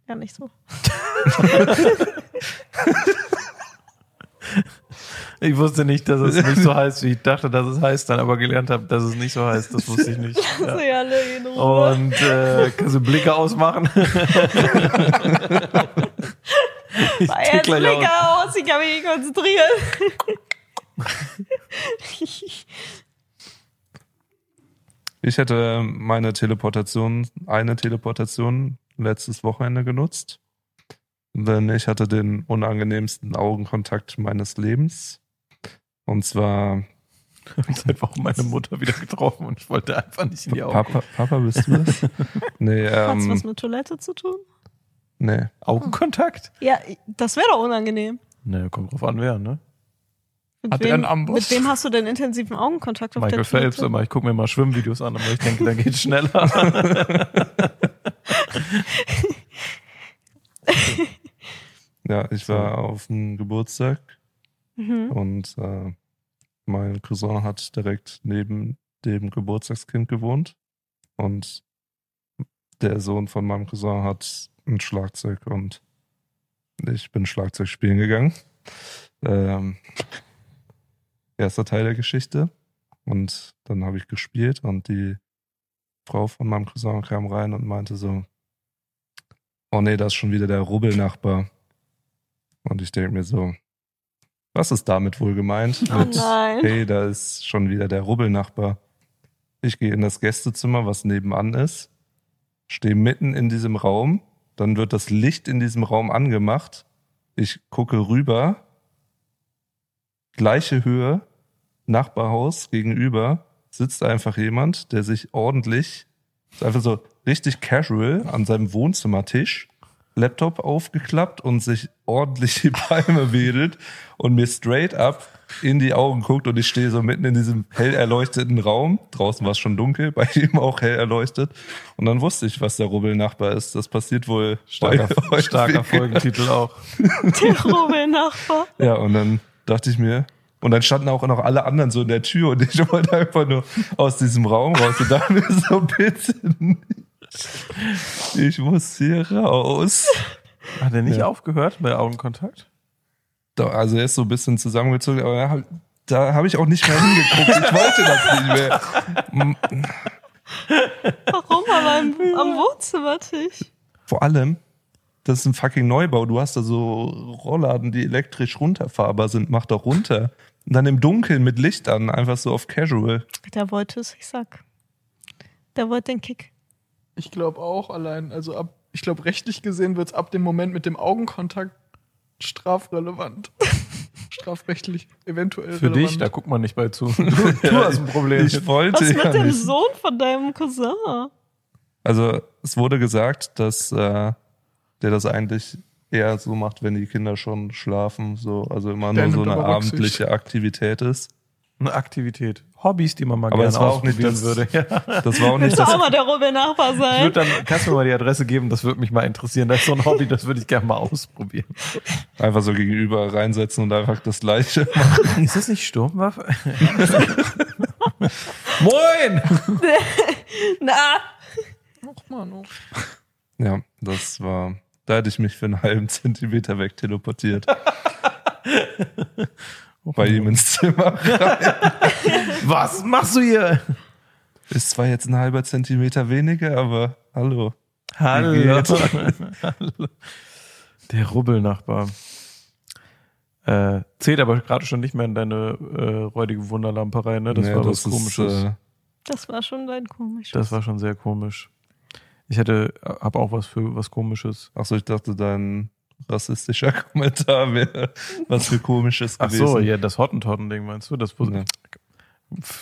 ja nicht so. Ich wusste nicht, dass es nicht so heißt, wie ich dachte, dass es heißt, dann aber gelernt habe, dass es nicht so heißt. Das wusste ich nicht. Ja. Sie alle in Ruhe. Und äh, kannst du Blicke ausmachen? ich War jetzt gleich Blicke aus. aus, ich kann mich nicht konzentrieren. Ich hätte meine Teleportation, eine Teleportation letztes Wochenende genutzt. Denn ich hatte den unangenehmsten Augenkontakt meines Lebens. Und zwar, Seit Wochen meine Mutter wieder getroffen und ich wollte einfach nicht in die Augen. Papa, Papa, bist du das? nee, Hat's ähm, was mit Toilette zu tun? nee. Augenkontakt? Ja, das wäre doch unangenehm. Ne, kommt drauf an, wer, ne? Mit Hat er wem, einen Amboss? mit wem hast du denn intensiven Augenkontakt auf Michael der Phelps Toilette? immer. Ich gucke mir mal Schwimmvideos an, aber ich denke, da geht's schneller. Ja, ich war auf einem Geburtstag Mhm. und äh, mein Cousin hat direkt neben dem Geburtstagskind gewohnt. Und der Sohn von meinem Cousin hat ein Schlagzeug und ich bin Schlagzeug spielen gegangen. Ähm, erster Teil der Geschichte. Und dann habe ich gespielt und die Frau von meinem Cousin kam rein und meinte so, oh nee, da ist schon wieder der Rubbelnachbar. Und ich denke mir so, was ist damit wohl gemeint? Oh Mit, nein. hey, da ist schon wieder der Rubbelnachbar. Ich gehe in das Gästezimmer, was nebenan ist, stehe mitten in diesem Raum, dann wird das Licht in diesem Raum angemacht. Ich gucke rüber, gleiche Höhe, Nachbarhaus gegenüber, sitzt einfach jemand, der sich ordentlich, einfach so richtig casual an seinem Wohnzimmertisch, Laptop aufgeklappt und sich ordentlich die Palme wedelt und mir straight up in die Augen guckt und ich stehe so mitten in diesem hell erleuchteten Raum. Draußen war es schon dunkel, bei ihm auch hell erleuchtet. Und dann wusste ich, was der Rubbelnachbar ist. Das passiert wohl Starker, starker Folgentitel auch. Der Rubbelnachbar. Ja, und dann dachte ich mir, und dann standen auch noch alle anderen so in der Tür und ich wollte einfach nur aus diesem Raum raus und dachte mir so, bitte nicht. Ich muss hier raus. Hat er nicht Ja. aufgehört bei Augenkontakt? Doch, Also er ist so ein bisschen zusammengezogen, aber da hab- da habe ich auch nicht mehr hingeguckt. Ich wollte das nicht mehr. Warum aber im, am Wohnzimmertisch? Vor allem, das ist ein fucking Neubau. Du hast da so Rollladen, die elektrisch runterfahrbar sind. Mach doch runter. Und dann im Dunkeln mit Licht an, einfach so auf Casual. Der wollte es, ich sag. Der wollte den Kick. Ich glaube auch allein, also ab, ich glaube rechtlich gesehen wird es ab dem Moment mit dem Augenkontakt strafrelevant. Strafrechtlich eventuell Für relevant. dich, da guckt man nicht bei zu. Du, du hast ein Problem. Ich wollte Was mit ja dem nicht. Sohn von deinem Cousin? Also es wurde gesagt, dass äh, der das eigentlich eher so macht, wenn die Kinder schon schlafen. So, also immer Der nur so eine abendliche Aktivität ist. Eine Aktivität. Hobbys, die man mal Aber gerne nicht ausprobieren würde. Ja. Das war auch nicht du das. auch mal der Rubbelnachbar Ich sein? würde dann, kannst du mir mal die Adresse geben, das würde mich mal interessieren. Das ist so ein Hobby, das würde ich gerne mal ausprobieren. Einfach so gegenüber reinsetzen und einfach das Gleiche machen. Ist das nicht Sturmwaffe? Moin! Na, Ach man, oh. Ja, das war. Da hätte ich mich für einen halben Zentimeter weg teleportiert. Bei ihm ins Zimmer. Was machst du hier? Ist zwar jetzt ein halber Zentimeter weniger, aber hallo. Hallo. Der Rubbelnachbar. Äh, zählt aber gerade schon nicht mehr in deine äh, räudige Wunderlampe rein, ne? Das Nee, war das was ist, Komisches. äh, das war schon dein komisches. das war schon sehr komisch. Ich hätte, habe auch was für was Komisches. Achso, ich dachte, dein rassistischer Kommentar wäre was für komisches Ach gewesen. so, ja, das Hottentotten-Ding meinst du? Das Ja.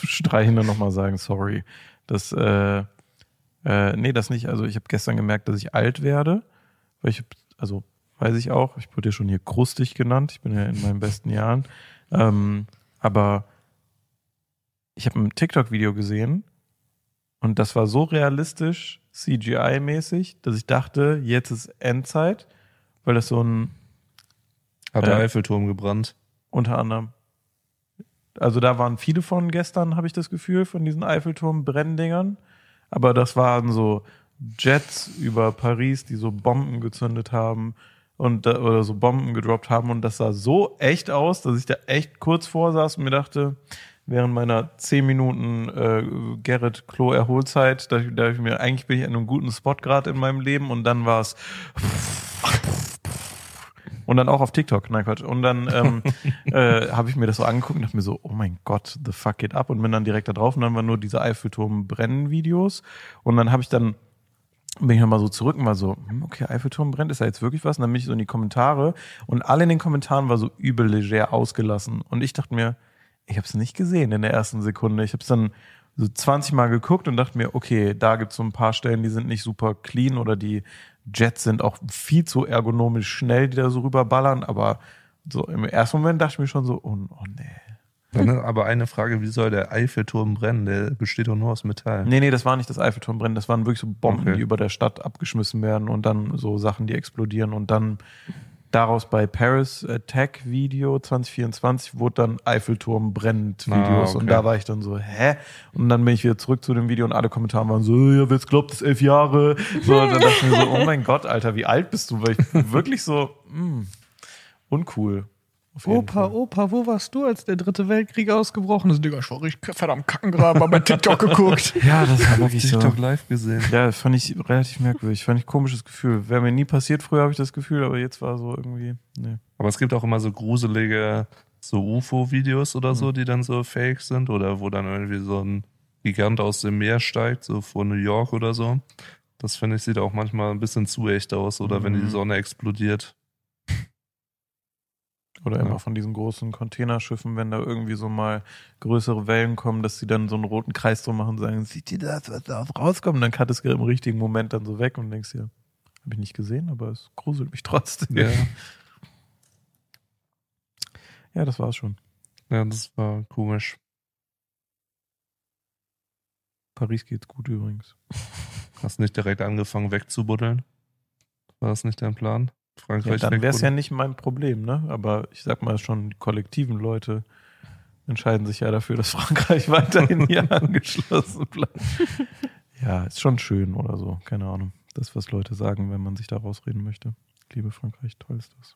streichen dann nochmal sagen, sorry. Das, äh, äh, nee, das nicht. Also ich habe gestern gemerkt, dass ich alt werde. Weil ich, also weiß ich auch, ich wurde ja schon hier krustig genannt. Ich bin ja in meinen besten Jahren. Ähm, aber ich habe ein TikTok-Video gesehen und das war so realistisch, CGI-mäßig, dass ich dachte, jetzt ist Endzeit, weil das so ein Hat der Äh, Eiffelturm gebrannt. unter anderem. Also da waren viele von gestern, habe ich das Gefühl, von diesen Eiffelturm-Brenndingern. Aber das waren so Jets über Paris, die so Bomben gezündet haben und da, oder so Bomben gedroppt haben. Und das sah so echt aus, dass ich da echt kurz vor saß und mir dachte, während meiner 10 Minuten äh, Gerrit Klo Erholzeit, da, da ich mir, eigentlich bin ich an einem guten Spot gerade in meinem Leben und dann war es und dann auch auf TikTok, nein Quatsch. Und dann ähm, äh, habe ich mir das so angeguckt und dachte mir so, oh mein Gott, the fuck it up. Und bin dann direkt da drauf und dann waren nur diese Eiffelturm-Brennen-Videos. Und dann habe ich dann, bin ich nochmal so zurück und war so, hm, okay, Eiffelturm brennt, ist da jetzt wirklich was? Und dann bin ich so in die Kommentare und alle in den Kommentaren war so übel leger ausgelassen. Und ich dachte mir, ich habe es nicht gesehen in der ersten Sekunde. Ich habe es dann so 20 Mal geguckt und dachte mir, okay, da gibt es so ein paar Stellen, die sind nicht super clean oder die Jets sind auch viel zu ergonomisch schnell, die da so rüberballern. Aber so im ersten Moment dachte ich mir schon so, oh, oh nee. Dann aber eine Frage, wie soll der Eiffelturm brennen? Der besteht doch nur aus Metall. Nee, nee, das war nicht das Eiffelturmbrennen, das waren wirklich so Bomben, Okay. die über der Stadt abgeschmissen werden und dann so Sachen, die explodieren und dann daraus bei Paris Attack Video 2024 wurde dann Eiffelturm brennt Ah, Videos okay. und da war ich dann so, hä? Und dann bin ich wieder zurück zu dem Video und alle Kommentare waren so, ja, wer glaubt, das ist elf Jahre. So, und dann dachte ich mir so, oh mein Gott, Alter, wie alt bist du? Weil ich wirklich so, mh, uncool. Opa, Fall. Opa, wo warst du, als der dritte Weltkrieg ausgebrochen ist? Digga, ich war richtig fett am Kacken gerade, mal bei TikTok geguckt. Ja, das war wirklich so. TikTok live gesehen. Ja, das fand ich relativ merkwürdig. Fand ich ein komisches Gefühl. Wäre mir nie passiert, früher habe ich das Gefühl, aber jetzt war so irgendwie, nee. Aber es gibt auch immer so gruselige so UFO-Videos oder Mhm. so, die dann so fake sind oder wo dann irgendwie so ein Gigant aus dem Meer steigt, so vor New York oder so. Das finde ich sieht auch manchmal ein bisschen zu echt aus oder wenn die Mhm. Sonne explodiert. Oder Ja. immer von diesen großen Containerschiffen, wenn da irgendwie so mal größere Wellen kommen, dass sie dann so einen roten Kreis drum machen und sagen, sieht ihr das, was da rauskommt? Und dann cut es im richtigen Moment dann so weg und denkst dir, habe ich nicht gesehen, aber es gruselt mich trotzdem. Ja, ja das war's schon. ja das war komisch. Paris geht's gut übrigens. Hast nicht direkt angefangen wegzubuddeln? War das nicht dein Plan? Ja, Frankreich dann wäre es ja nicht mein Problem, ne? Aber ich sag mal schon, die kollektiven Leute entscheiden sich ja dafür, dass Frankreich weiterhin hier angeschlossen bleibt. Ja, ist schon schön oder so. Keine Ahnung. Das, was Leute sagen, wenn man sich da rausreden möchte. Liebe Frankreich, toll ist das.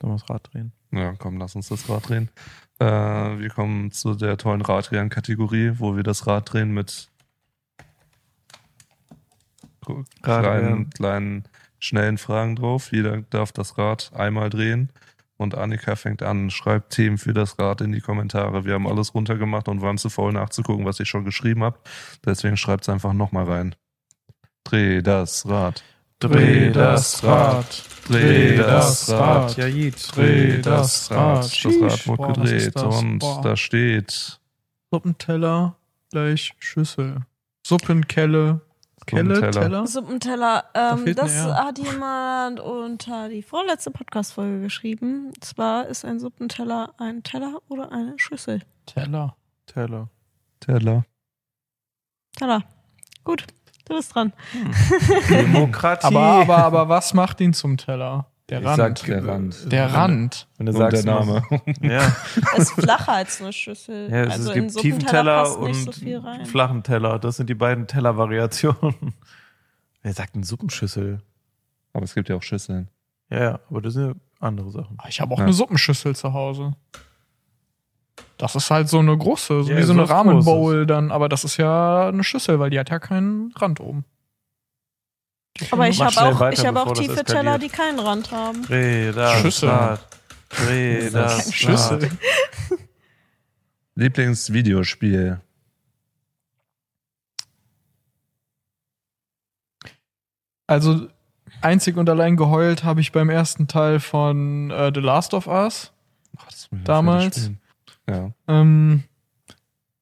Sollen wir das Rad drehen? Ja, komm, lass uns das Rad drehen. Äh, wir kommen zu der tollen Radrennen-Kategorie, wo wir das Rad drehen mit kleinen, kleinen, schnellen Fragen drauf. Jeder darf das Rad einmal drehen. Und Annika fängt an, schreibt Themen für das Rad in die Kommentare. Wir haben alles runtergemacht und waren zu faul nachzugucken, was ich schon geschrieben habe. Deswegen schreibt es einfach nochmal rein. Dreh das Rad. Dreh das Rad. Dreh das Rad. Ja, Jit. Dreh das Rad. Das Rad Boah, was gedreht und Boah. da steht Suppenteller gleich Schüssel. Suppenkelle. Kelle, Suppenteller. Teller. Suppenteller, Da ähm, mir das er. hat jemand unter die vorletzte Podcast-Folge geschrieben. Und zwar ist ein Suppenteller ein Teller oder eine Schüssel. Teller. Teller. Teller. Teller. Gut, du bist dran. Demokratie. Aber, aber, aber was macht ihn zum Teller? Der Ich Rand. sag, Der Rand. der Rand. Wenn du Und sagst, der Name. Ja. Ist flacher als eine Schüssel. Ja, es, also es gibt tiefen Teller passt und nicht so flachen Teller. Das sind die beiden Tellervariationen. Wer sagt denn Suppenschüssel? Aber es gibt ja auch Schüsseln. Ja, ja, aber das sind ja andere Sachen. Ich habe auch Ja. eine Suppenschüssel zu Hause. Das ist halt so eine große, so Ja, wie so eine was Ramen Großes. Bowl dann, aber das ist ja eine Schüssel, weil die hat ja keinen Rand oben. Aber ich habe auch, weiter, ich hab auch tiefe eskaliert. Teller, die keinen Rand haben. Dreh das Schüssel. Rad. Dreh das Schüssel. Rad. Lieblingsvideospiel. Also einzig und allein geheult habe ich beim ersten Teil von äh, The Last of Us. Ach, Damals? Ja. Ähm,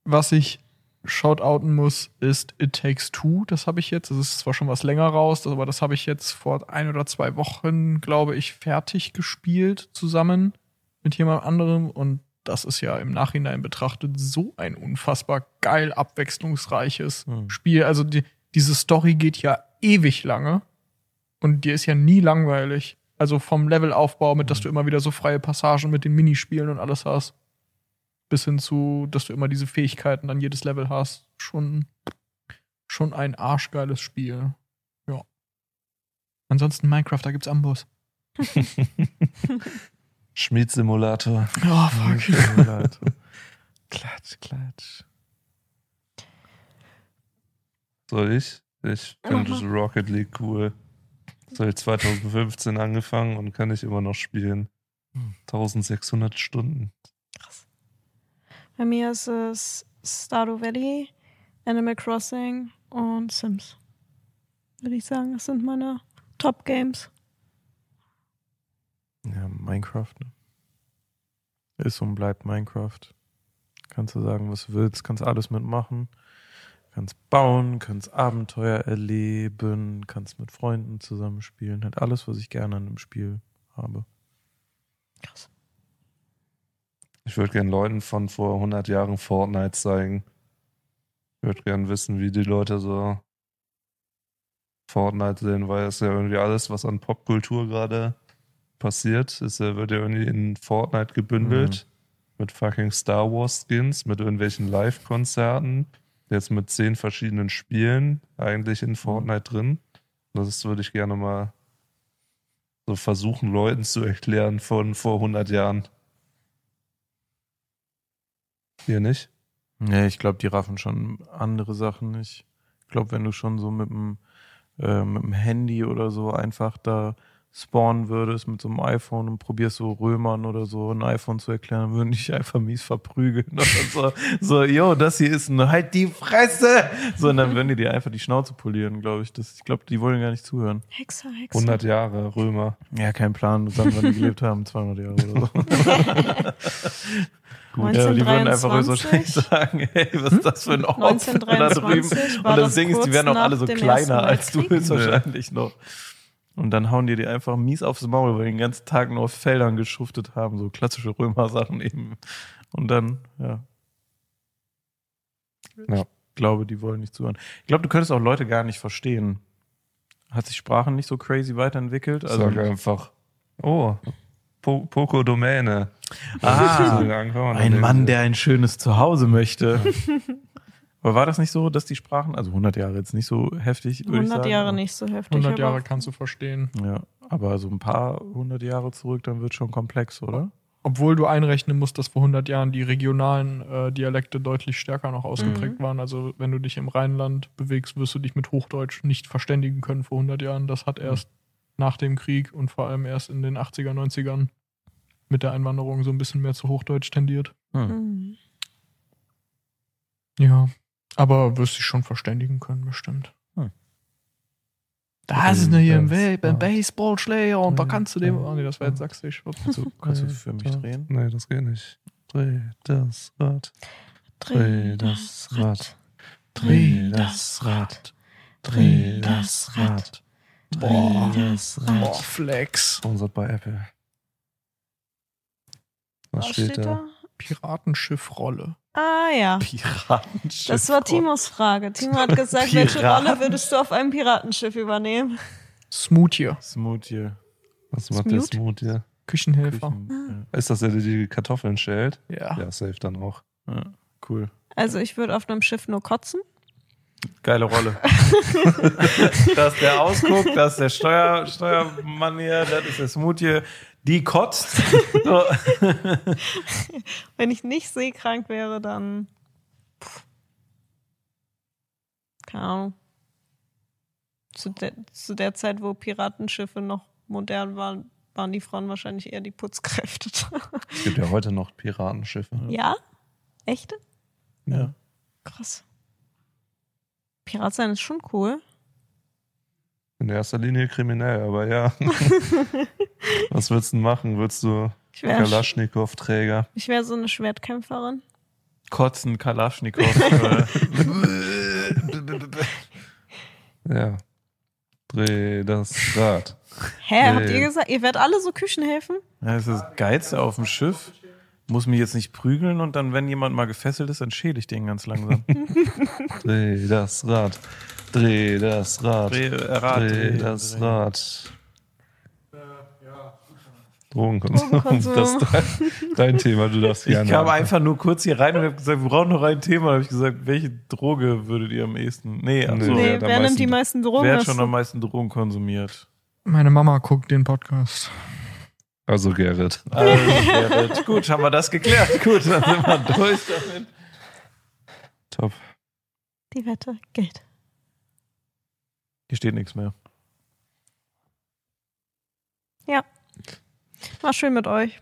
was ich shoutouten muss, ist It Takes Two. Das habe ich jetzt. Das ist zwar schon was länger raus, aber das habe ich jetzt vor ein oder zwei Wochen, glaube ich, fertig gespielt zusammen mit jemand anderem. Und das ist ja im Nachhinein betrachtet so ein unfassbar geil abwechslungsreiches Hm. Spiel. Also die, diese Story geht ja ewig lange und dir ist ja nie langweilig. Also vom Levelaufbau mit, dass du immer wieder so freie Passagen mit den Minispielen und alles hast, bis hin zu, dass du immer diese Fähigkeiten an jedes Level hast. Schon, schon ein arschgeiles Spiel. Ja. Ansonsten Minecraft, da gibt's Amboss. Schmiedsimulator. Oh, fuck. Simulator. Klatsch, klatsch. Soll ich? Ich finde Rocket League cool. Ich 2015 angefangen und kann ich immer noch spielen. 1600 Stunden. Bei mir ist es Stardew Valley, Animal Crossing und Sims. Würde ich sagen, das sind meine Top Games. Ja, Minecraft. Ne? Ist und bleibt Minecraft. Kannst du sagen, was du willst, kannst alles mitmachen. Kannst bauen, kannst Abenteuer erleben, kannst mit Freunden zusammenspielen. Halt alles, was ich gerne an einem Spiel habe. Krass. Ich würde gern Leuten von vor 100 Jahren Fortnite zeigen. Ich würde gern wissen, wie die Leute so Fortnite sehen, weil es ja irgendwie alles, was an Popkultur gerade passiert, ist wird ja irgendwie in Fortnite gebündelt. Mit fucking Star Wars Skins, mit irgendwelchen Live-Konzerten. Jetzt mit zehn verschiedenen Spielen eigentlich in Fortnite drin. Das würde ich gerne mal so versuchen, Leuten zu erklären von vor 100 Jahren. Hier nicht? Nee, ich glaube, die raffen schon andere Sachen nicht. Ich glaube, wenn du schon so mit dem, äh, mit dem Handy oder so einfach da spawnen würdest mit so einem iPhone und probierst so Römern oder so ein iPhone zu erklären, dann würden dich einfach mies verprügeln. Oder so, so, yo, das hier ist ein, halt die Fresse! So, und dann würden die dir einfach die Schnauze polieren, glaube ich. Das, ich glaube, die wollen gar nicht zuhören. Hexer, Hexer. 100 Jahre Römer. Ja, kein Plan, dann, wann die gelebt haben, 200 Jahre oder so. Gut, ja, die würden einfach 1923? höchstwahrscheinlich sagen, hey, was ist das für ein Ort da drüben? 1923 Und das das Ding ist, die werden auch alle so kleiner als du Weltkrieg. höchstwahrscheinlich noch. Und dann hauen die dir einfach mies aufs Maul, weil die den ganzen Tag nur auf Feldern geschuftet haben, so klassische Römer-Sachen eben. Und dann, ja. Ja. Ich glaube, die wollen nicht zuhören. Ich glaube, du könntest auch Leute gar nicht verstehen. Hat sich Sprachen nicht so crazy weiterentwickelt? Also, Sag einfach, oh, po Poco Domäne. Ah, ein Mann, der ein schönes Zuhause möchte. Aber war das nicht so, dass die Sprachen, also 100 Jahre jetzt nicht so heftig, würde ich 100 sagen. Jahre nicht so heftig. 100 aber Jahre kannst du verstehen. Ja, aber so ein paar hundert Jahre zurück, dann wird schon komplex, oder? Obwohl du einrechnen musst, dass vor 100 Jahren die regionalen äh, Dialekte deutlich stärker noch ausgeprägt waren. Also wenn du dich im Rheinland bewegst, wirst du dich mit Hochdeutsch nicht verständigen können vor 100 Jahren. Das hat erst nach dem Krieg und vor allem erst in den 80er, 90ern mit der Einwanderung so ein bisschen mehr zu Hochdeutsch tendiert. Mhm. Ja, aber wirst dich schon verständigen können, bestimmt. Hm. Da ist eine hier im Das Welt, beim. Baseballschläger und da kannst du dem. Oh nee, das war jetzt sächsisch. Kannst du, kannst du für mich drehen? Nee, das geht nicht. Dreh das Rad. Dreh das Rad. Dreh das Rad. Dreh das Rad. Boah. Das Boah. Flex. Sponsert bei Apple. Was, Was steht da? Piratenschiffrolle. Ah ja. Piratenschiff. Das war Timos Frage. Timo hat gesagt, welche? Rolle würdest du auf einem Piratenschiff übernehmen? Smoothie. Smoothie. Was macht der Smooth? Smoothie? Küchenhelfer. Küchen, Ist das der, der die Kartoffeln schält? Ja. Ja, safe dann auch. ja. ja, cool. Also ich würde auf einem Schiff nur kotzen. Geile Rolle. das ist der Ausguck, das ist der Steuer, Steuermann hier, das ist der Smoothie. Die kotzt. So. Wenn ich nicht seekrank wäre, dann. Keine Ahnung. Zu der, zu der Zeit, wo Piratenschiffe noch modern waren, waren die Frauen wahrscheinlich eher die Putzkräfte. Es gibt ja heute noch Piratenschiffe. ja? Echte? Ja. Krass. Pirat sein ist schon cool. In erster Linie kriminell, aber ja. Was willst du denn machen? Willst du Ich wäre Kalaschnikow-Träger? ich wär so eine Schwertkämpferin. Kotzen, Kalaschnikow. Ja. Dreh das Rad. Hä, habt Nee. ihr gesagt, ihr werdet alle so Küchenhelfen? Ja, das ist das Geilste auf dem Schiff. Muss mich jetzt nicht prügeln und dann, wenn jemand mal gefesselt ist, dann schäle ich den ganz langsam. Dreh das Rad. Dreh das Rad. Dreh, äh, Rad, Dreh dreh, das dreh. Rad. Drogenkonsum. Drogenkonsum. Das ist dein, dein Thema, du darfst Ich gerne. kam einfach nur kurz hier rein und habe gesagt, wir brauchen noch ein Thema. Da habe ich gesagt, welche Droge würdet ihr am ehesten? Nee, ach Nee. Wer wer nimmt die meisten Drogen? Wer hat schon am meisten Drogen konsumiert? Meine Mama guckt den Podcast. Also Gerrit. Also, Gerrit. Gut, haben wir das geklärt. Gut, dann sind wir durch damit. Top. Die Wette gilt. Hier steht nichts mehr. War schön mit euch.